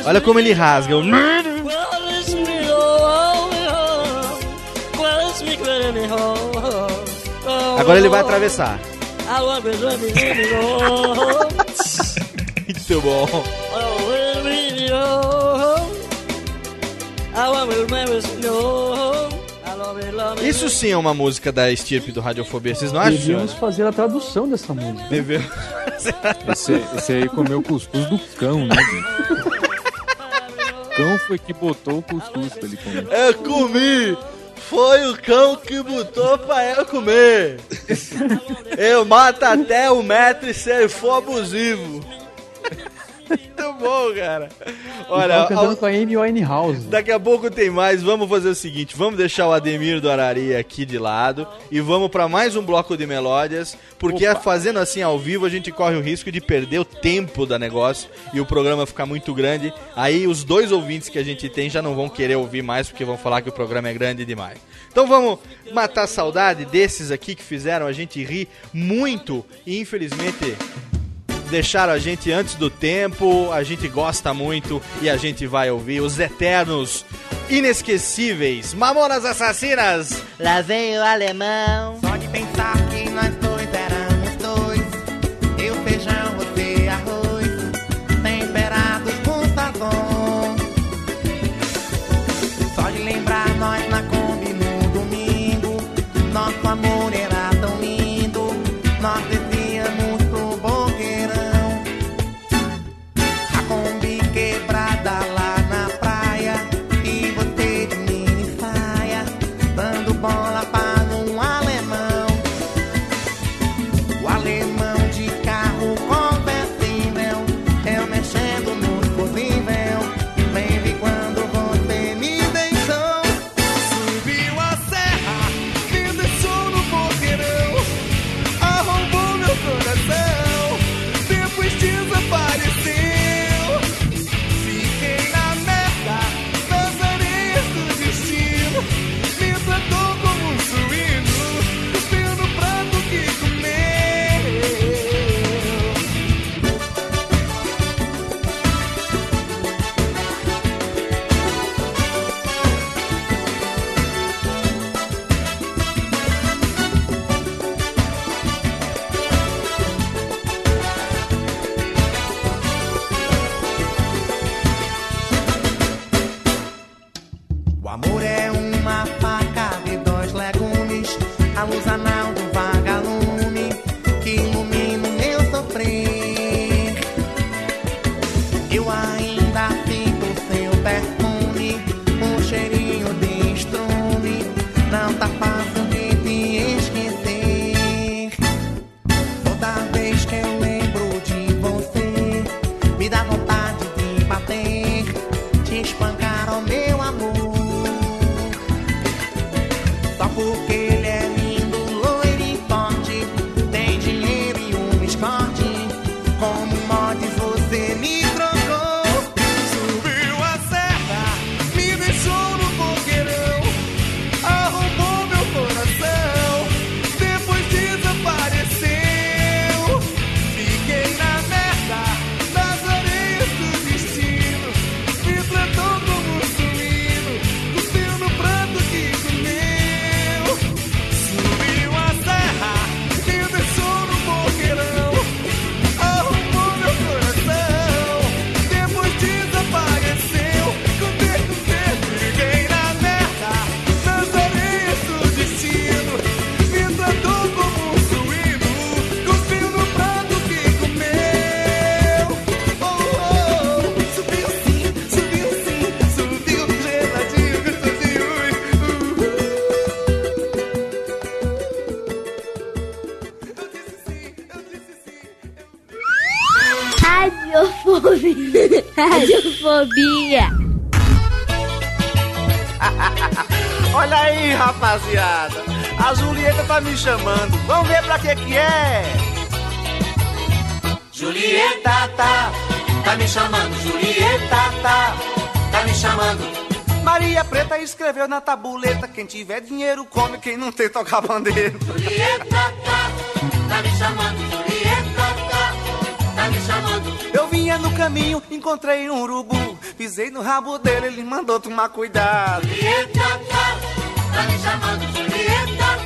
Olha como ele rasga. Agora ele vai atravessar. Muito bom. Isso sim é uma música da estirpe do Radiofobia, vocês não acham? Devíamos fazer a tradução dessa música. Devemos. Esse, esse aí comeu cuscuz do cão, né? O cão foi que botou o cuscuz pra ele comer. Eu comi! Foi o cão que botou pra eu comer! *laughs* Eu mato até o metro se ele for abusivo! Muito bom, cara! Olha, cantando ao- com a Amy Winehouse. Daqui a pouco tem mais. Vamos fazer o seguinte: vamos deixar o Ademir do Arari aqui de lado e vamos pra mais um bloco de melódias. Porque fazendo assim ao vivo a gente corre o risco de perder o tempo da negócio e o programa ficar muito grande. Aí os dois ouvintes que a gente tem já não vão querer ouvir mais porque vão falar que o programa é grande demais. Então vamos matar a saudade desses aqui que fizeram a gente rir muito e infelizmente deixaram a gente antes do tempo, a gente gosta muito e a gente vai ouvir os eternos, inesquecíveis, Mamonas Assassinas. Lá vem o alemão. Só de pensar que nós dois éramos Radiofobia. *laughs* Olha aí, rapaziada. A Julieta tá me chamando. Vamos ver pra que que é. Julieta tá, tá me chamando, Julieta tá, tá me chamando. Maria Preta escreveu na tabuleta: quem tiver dinheiro come, quem não tem toca bandeira. Julieta tá, tá me chamando, Julieta tá, tá me chamando. Eu vinha no caminho, encontrei um urubu. Pisei no rabo dele, ele mandou tomar cuidado. Julieta tá, me chamando, Julieta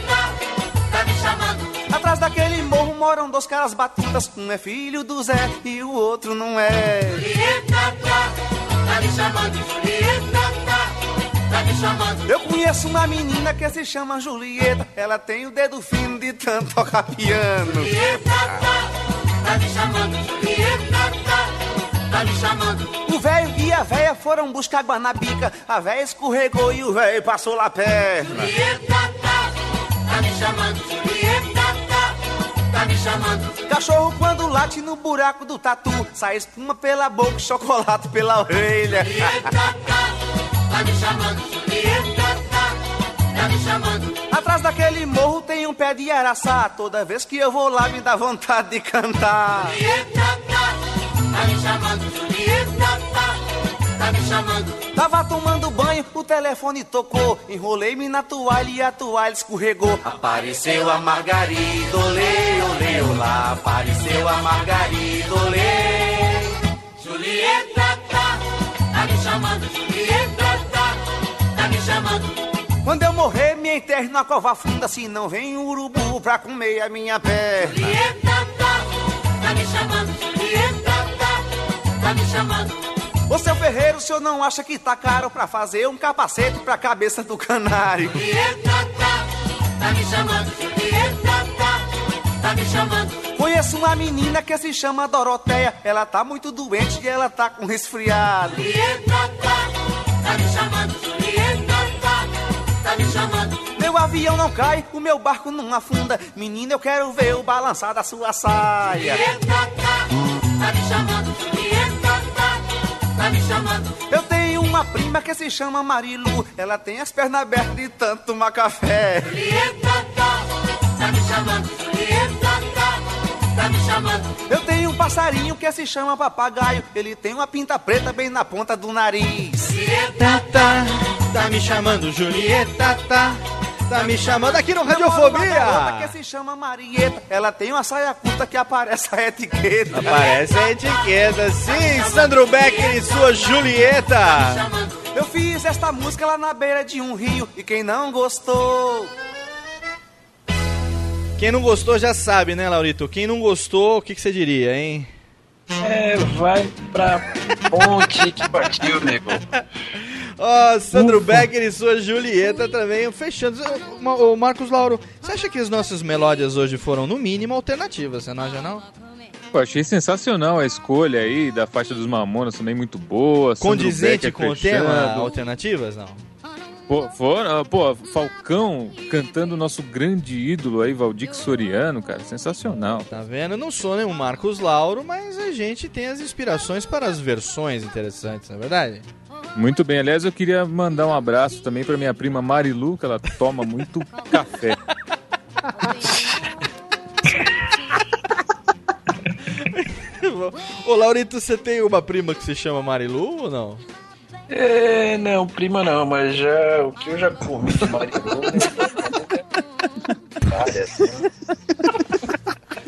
tá, me chamando. Atrás daquele morro moram dois caras batutas. Um é filho do Zé e o outro não é. Julieta tá, me chamando, Julieta tá, me chamando. Eu conheço uma menina que se chama Julieta. Ela tem o dedo fino de tanto tocar piano. Julieta tá, tá me chamando, Julieta tá, tá me chamando. O velho e a véia foram buscar guanabica. A véia escorregou e o velho passou lá perna. Julieta tá, tá me chamando, Julieta tá, tá me chamando. Cachorro quando late no buraco do tatu. Sai espuma pela boca, chocolate pela orelha. Julieta tá, tá me chamando, Julieta tá, tá me chamando. Atrás daquele morro um pé de araçá. Toda vez que eu vou lá me dá vontade de cantar. Julieta tá, me chamando, Julieta tá, tá me chamando. Tava tomando banho, o telefone tocou. Enrolei-me na toalha e a toalha escorregou. Apareceu a Margarida, olê, olê, olá. Apareceu a Margarida, olê. Julieta tá, tá me chamando, Julieta tá, tá me chamando. Quando eu morrer, me enterre na cova funda. Se não vem um urubu pra comer a minha perna. Julieta tá, tá me chamando, Julieta tá, tá me chamando. Ô seu ferreiro, o senhor não acha que tá caro pra fazer um capacete pra cabeça do canário? Julieta tá, tá me chamando, Julieta tá, me chamando. Conheço uma menina que se chama Doroteia. Ela tá muito doente e ela tá com resfriado. Julieta tá, me chamando, tá me chamando. Meu avião não cai, o meu barco não afunda. Menina, eu quero ver o balançar da sua saia. Julieta tá, tá me chamando, Julieta tá, tá me chamando. Eu tenho uma prima que se chama Marilu. Ela tem as pernas abertas de tanto tomar café. Julieta tá, tá me chamando, Julieta tá me chamando. Eu tenho um passarinho que se chama papagaio. Ele tem uma pinta preta bem na ponta do nariz. Julieta tá, tá me chamando, Julieta tá. Tá me chamando aqui no Radiofobia. que se chama Marieta. Ela tem uma saia curta que aparece a etiqueta. Aparece a etiqueta, sim, Sandro Becker e sua Julieta. Eu fiz esta música lá na beira de um rio e quem não gostou. Quem não gostou já sabe, né, Laurito? Quem não gostou, o que, que você diria, hein? É, vai pra ponte que partiu, nego. Ó, Sandro Becker e sua Julieta também fechando. Ô, Marcos Lauro, você acha que as nossas melódias hoje foram, no mínimo, alternativas? Você não acha, não? Pô, achei sensacional a escolha aí da faixa dos Mamonas também muito boa. Sandro Condizente Becker com o fechando. tema alternativas, não? Pô, foram, pô, Falcão cantando o nosso grande ídolo aí, Valdir Soriano, cara, sensacional. Tá vendo? Eu não sou nenhum Marcos Lauro, mas a gente tem as inspirações para as versões interessantes, não é verdade? Muito bem, aliás, eu queria mandar um abraço também pra minha prima Marilu, que ela toma muito café. Ô, Laurito, você tem uma prima que se chama Marilu ou não? É, não, prima não, mas já o que eu já comi de Marilu, né? *laughs* Várias, né?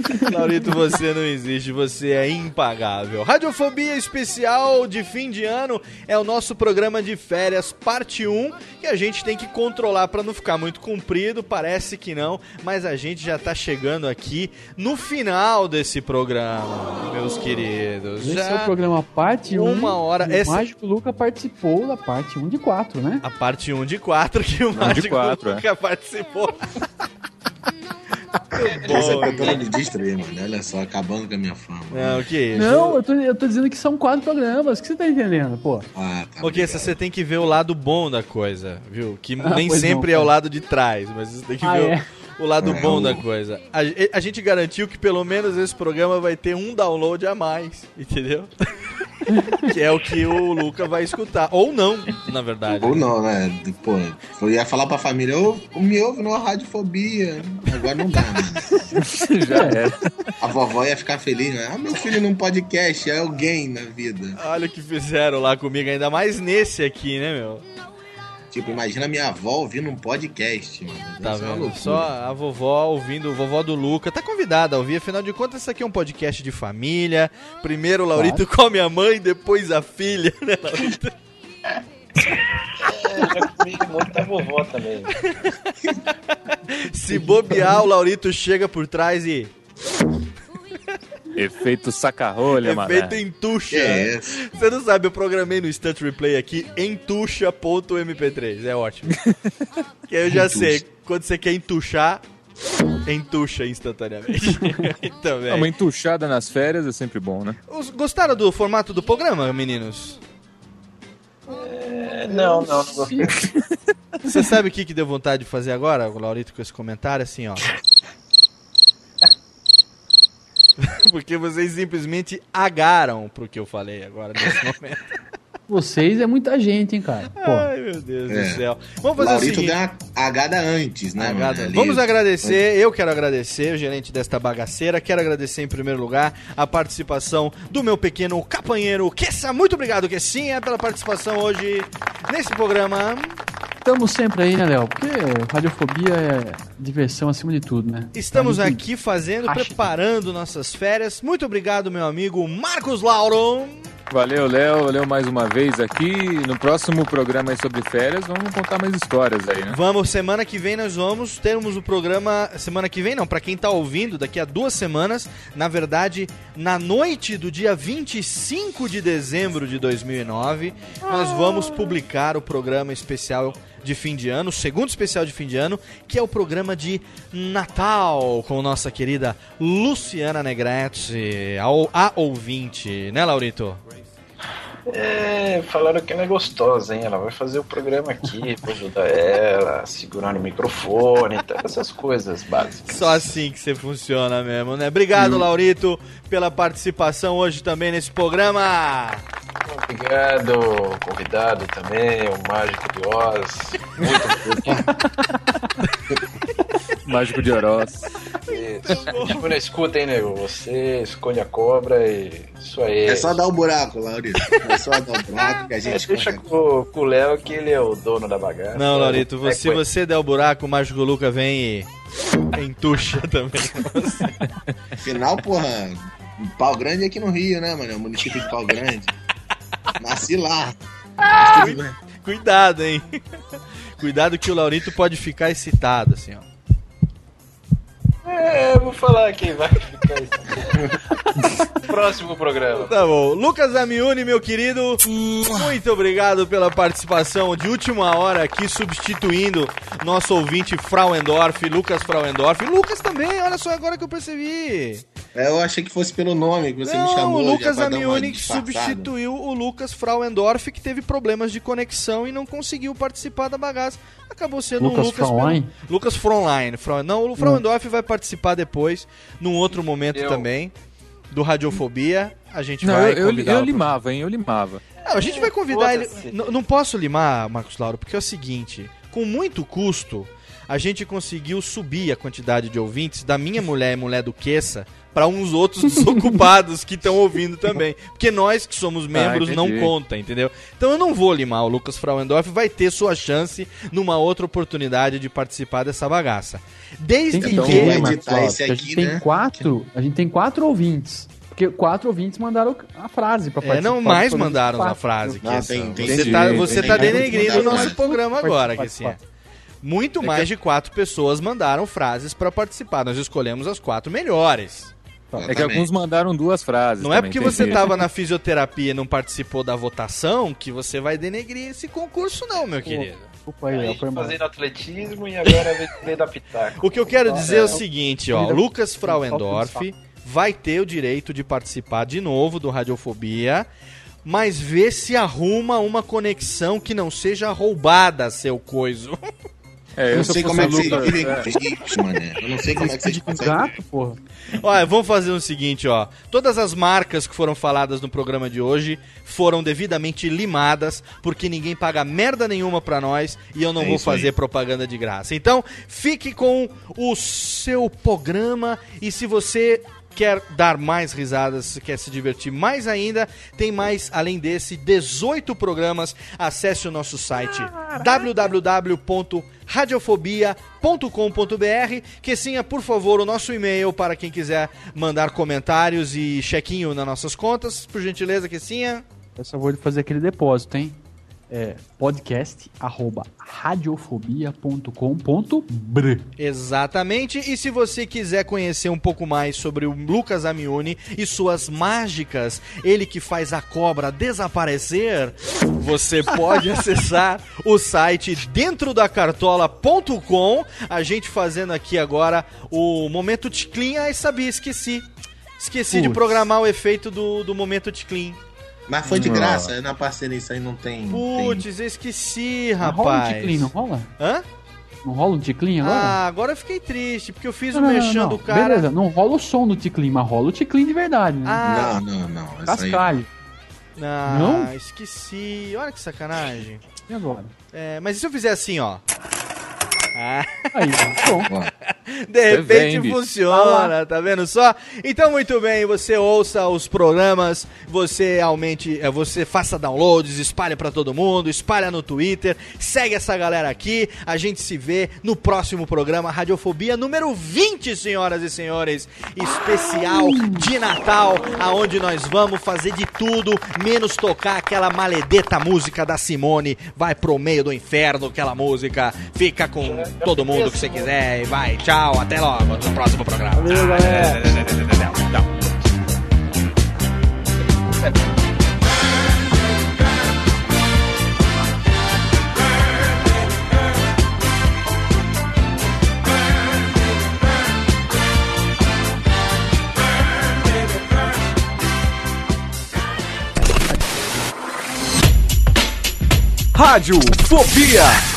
*laughs* Laurito, você não existe, você é impagável. Radiofobia especial de fim de ano é o nosso programa de férias, parte 1, que a gente tem que controlar para não ficar muito comprido, parece que não, mas a gente já tá chegando aqui no final desse programa, meus queridos. Esse Já é o programa parte 1. uma hora. O Esse- Mágico Luca participou da parte 1 de 4, né? A parte 1 de 4 que o de Mágico quatro, é. Luca participou. Essa bom, é tentando me distrair, mano. Olha só, acabando com a minha fama. Não, que isso? Não, eu tô, eu tô dizendo que são quatro programas. O que você tá entendendo, pô? Ah, tá. Porque você tem que ver o lado bom da coisa, viu? Que Ah, nem sempre não, é o lado de trás, mas você tem que Ah, ver o- é? o, lado É, bom o- da coisa. A, a gente garantiu que pelo menos esse programa vai ter um download a mais, entendeu? *laughs* que é o que o Luca vai escutar. Ou não, na verdade. Ou não, né? Pô, eu ia falar pra família, ô, me ouve no radiofobia. Agora não dá, né? *laughs* Já era. A vovó ia ficar feliz, né? Ah, meu filho num podcast, é alguém na vida. Olha o que fizeram lá comigo, ainda mais nesse aqui, né, meu? Tipo, imagina minha avó ouvindo um podcast, mano. Tá é vendo? Só a vovó ouvindo, vovó do Luca. Tá convidada a ouvir, afinal de contas, isso aqui é um podcast de família. Primeiro o Laurito come a mãe, depois a filha, né, Laurito? É, já comi muito da vovó também. Se bobear, o Laurito chega por trás e. Efeito saca-rolha, mano. Efeito entuxa. Que é esse? Você não sabe, eu programei no Instant Replay aqui entuxa.mp3. É ótimo. *laughs* que aí eu já Entuxa. sei, quando você quer entuchar, entuxa instantaneamente. *laughs* Também. Uma entuchada nas férias é sempre bom, né? Os- Gostaram do formato do programa, meninos? É, não, não, não gostei. Você sabe o que, que deu vontade de fazer agora, Laurito, com esse comentário? Assim, ó. *laughs* Porque vocês simplesmente agaram pro que eu falei agora nesse *laughs* momento. Vocês é muita gente, hein, cara. Pô. Ai, meu Deus É. do céu. Vamos fazer o Laurito seguinte. deu uma agada antes, né, Agada. mano? Ali- Vamos agradecer, eu quero agradecer, o gerente desta bagaceira. Quero agradecer em primeiro lugar a participação do meu pequeno capanheiro Kessa. Muito obrigado, Kessinha, pela participação hoje nesse programa. Estamos sempre aí, né, Léo? Porque radiofobia é diversão acima de tudo, né? Estamos gente- aqui fazendo, acha- preparando nossas férias. Muito obrigado, meu amigo Marcos Lauro. Valeu, Léo. Valeu mais uma vez aqui. No próximo programa aí sobre férias, vamos contar mais histórias aí, né? Vamos, semana que vem nós vamos termos o programa. Semana que vem não, pra quem tá ouvindo, daqui a duas semanas, na verdade, na noite do dia 25 de dezembro de 2009, nós vamos publicar o programa especial de fim de ano, segundo especial de fim de ano, que é o programa de Natal com nossa querida Luciana Negrete, ao- a ouvinte, né, Laurito? É, falaram que ela é gostosa, hein? Ela vai fazer o programa aqui pra ajudar ela, segurando o microfone e tal, essas coisas básicas. Só assim que você funciona mesmo, né? Obrigado, Laurito, pela participação hoje também nesse programa. Obrigado, convidado também, o Mágico de Oz. Muito *laughs* Mágico de Oroz. Tipo, na escuta, hein, nego? Você escolhe a cobra e isso aí. É só dar o buraco, Laurito. É só dar o buraco que a É, gente deixa com, com o Léo que ele é o dono da bagaça. Não, Laurito, É, você, se você der o buraco, o Mágico Luca vem e entuxa também. Afinal, porra, Pau Grande é aqui no Rio, né, mano? É o município de Pau Grande. Nasci lá. Cui- Cuidado, hein? Cuidado que o Laurito pode ficar excitado, assim, ó. É, eu vou falar aqui, vai ficar isso. *laughs* Próximo programa. Tá bom. Lucas Amiuni, meu querido, muito obrigado pela participação de última hora aqui, substituindo nosso ouvinte Frauendorf, Lucas Frauendorf. Lucas também, olha só agora que eu percebi. É, eu achei que fosse pelo nome que você Não, me chamou. o Lucas disfarçada. substituiu o Lucas Frauendorf, que teve problemas de conexão e não conseguiu participar da bagaça. Acabou sendo Lucas um Lucas Fraulein? pelo- Lucas Frontline. Não, o Frauendorf vai participar depois, num outro momento Eu. também, do Radiofobia. A gente Não, vai eu, eu, eu limava, hein? Eu limava. Não, a gente vai convidar ele. Não posso limar, Marcos Lauro, porque é o seguinte: com muito custo, a gente conseguiu subir a quantidade de ouvintes da minha mulher e mulher do Queça para uns outros desocupados que estão ouvindo também. Porque nós que somos membros não entendi. conta, entendeu? Então eu não vou limar. O Lucas Frauendorf vai ter sua chance numa outra oportunidade de participar dessa bagaça. Desde Tem que Então, que. editar esse porque a aqui, gente tem né? quatro, a gente tem quatro ouvintes. Porque quatro ouvintes mandaram a frase pra É, participar. não do mais mandaram a frase. Não, Kessa. tem- tem você entendi, tá, você tem tá que denegrindo o nosso programa agora, Participar, Kessinha. participar. Muito mais de quatro pessoas mandaram frases pra participar. Nós escolhemos as quatro melhores. É que alguns mandaram duas frases. Não é porque tem você isso. tava na fisioterapia e não participou da votação que você vai denegrir esse concurso, não, meu querido. Desculpa aí, Aí, foi fazendo atletismo e agora veio *laughs* da pitaco. O que eu quero dizer é o é, seguinte, ó. Lucas Frauendorf vai ter o direito de participar de novo do Radiofobia, mas vê se arruma uma conexão que não seja roubada, seu coiso. *laughs* É, Eu não se sei como é que o você Lucas, vive é. com isso, mané. Eu não sei como é que vocês conseguem. Gato, porra. Olha, vamos fazer o seguinte, ó. Todas as marcas que foram faladas no programa de hoje foram devidamente limadas, porque ninguém paga merda nenhuma pra nós e eu não É vou isso aí. fazer propaganda de graça. Então, fique com o seu programa e se você quer dar mais risadas, quer se divertir mais ainda, tem mais, além desse, 18 programas. Acesse o nosso site www.radiofobia.com.br. Quessinha, por favor, o nosso e-mail para quem quiser mandar comentários e chequinho nas nossas contas. Por gentileza, Quessinha. Eu só vou fazer aquele depósito, hein? É podcast arroba radiofobia.com.br Exatamente. E se você quiser conhecer um pouco mais sobre o Lucas Amiuni e suas mágicas, ele que faz a cobra desaparecer, você pode *laughs* acessar o site dentro da cartola.com. A gente fazendo aqui agora o momento Ticlin. Ai, sabia, esqueci. Esqueci de Putz. programar o efeito do, do momento Ticlin. Mas foi de Ah. graça, na parceria isso aí não tem. tem- Putz, eu esqueci, Não rola um rapaz. ticlin, não rola? Hã? Não rola um ticlin agora? Ah, agora eu fiquei triste, porque eu fiz Não, o não. do cara. Beleza, não rola o som do ticlin, mas rola o ticlin de verdade, né? Ah, Não, não, não. Isso aí... Cascalho. Ah, Não? esqueci. Olha que sacanagem. E agora? É, mas e se eu fizer assim, ó? Ah, Aí, pronto. de repente vem, funciona, tá vendo só? Então, muito bem, você ouça os programas, você aumente, é, você faça downloads, espalha pra todo mundo, espalha no Twitter, segue essa galera aqui. A gente se vê no próximo programa Radiofobia número 20, senhoras e senhores, especial de Natal, aonde nós vamos fazer de tudo menos tocar aquela maledeta música da Simone, vai pro meio do inferno aquela música. Fica com todo mundo que você quiser e vai. Tchau, até logo no próximo programa. Valeu, galera. Rádio Fobia.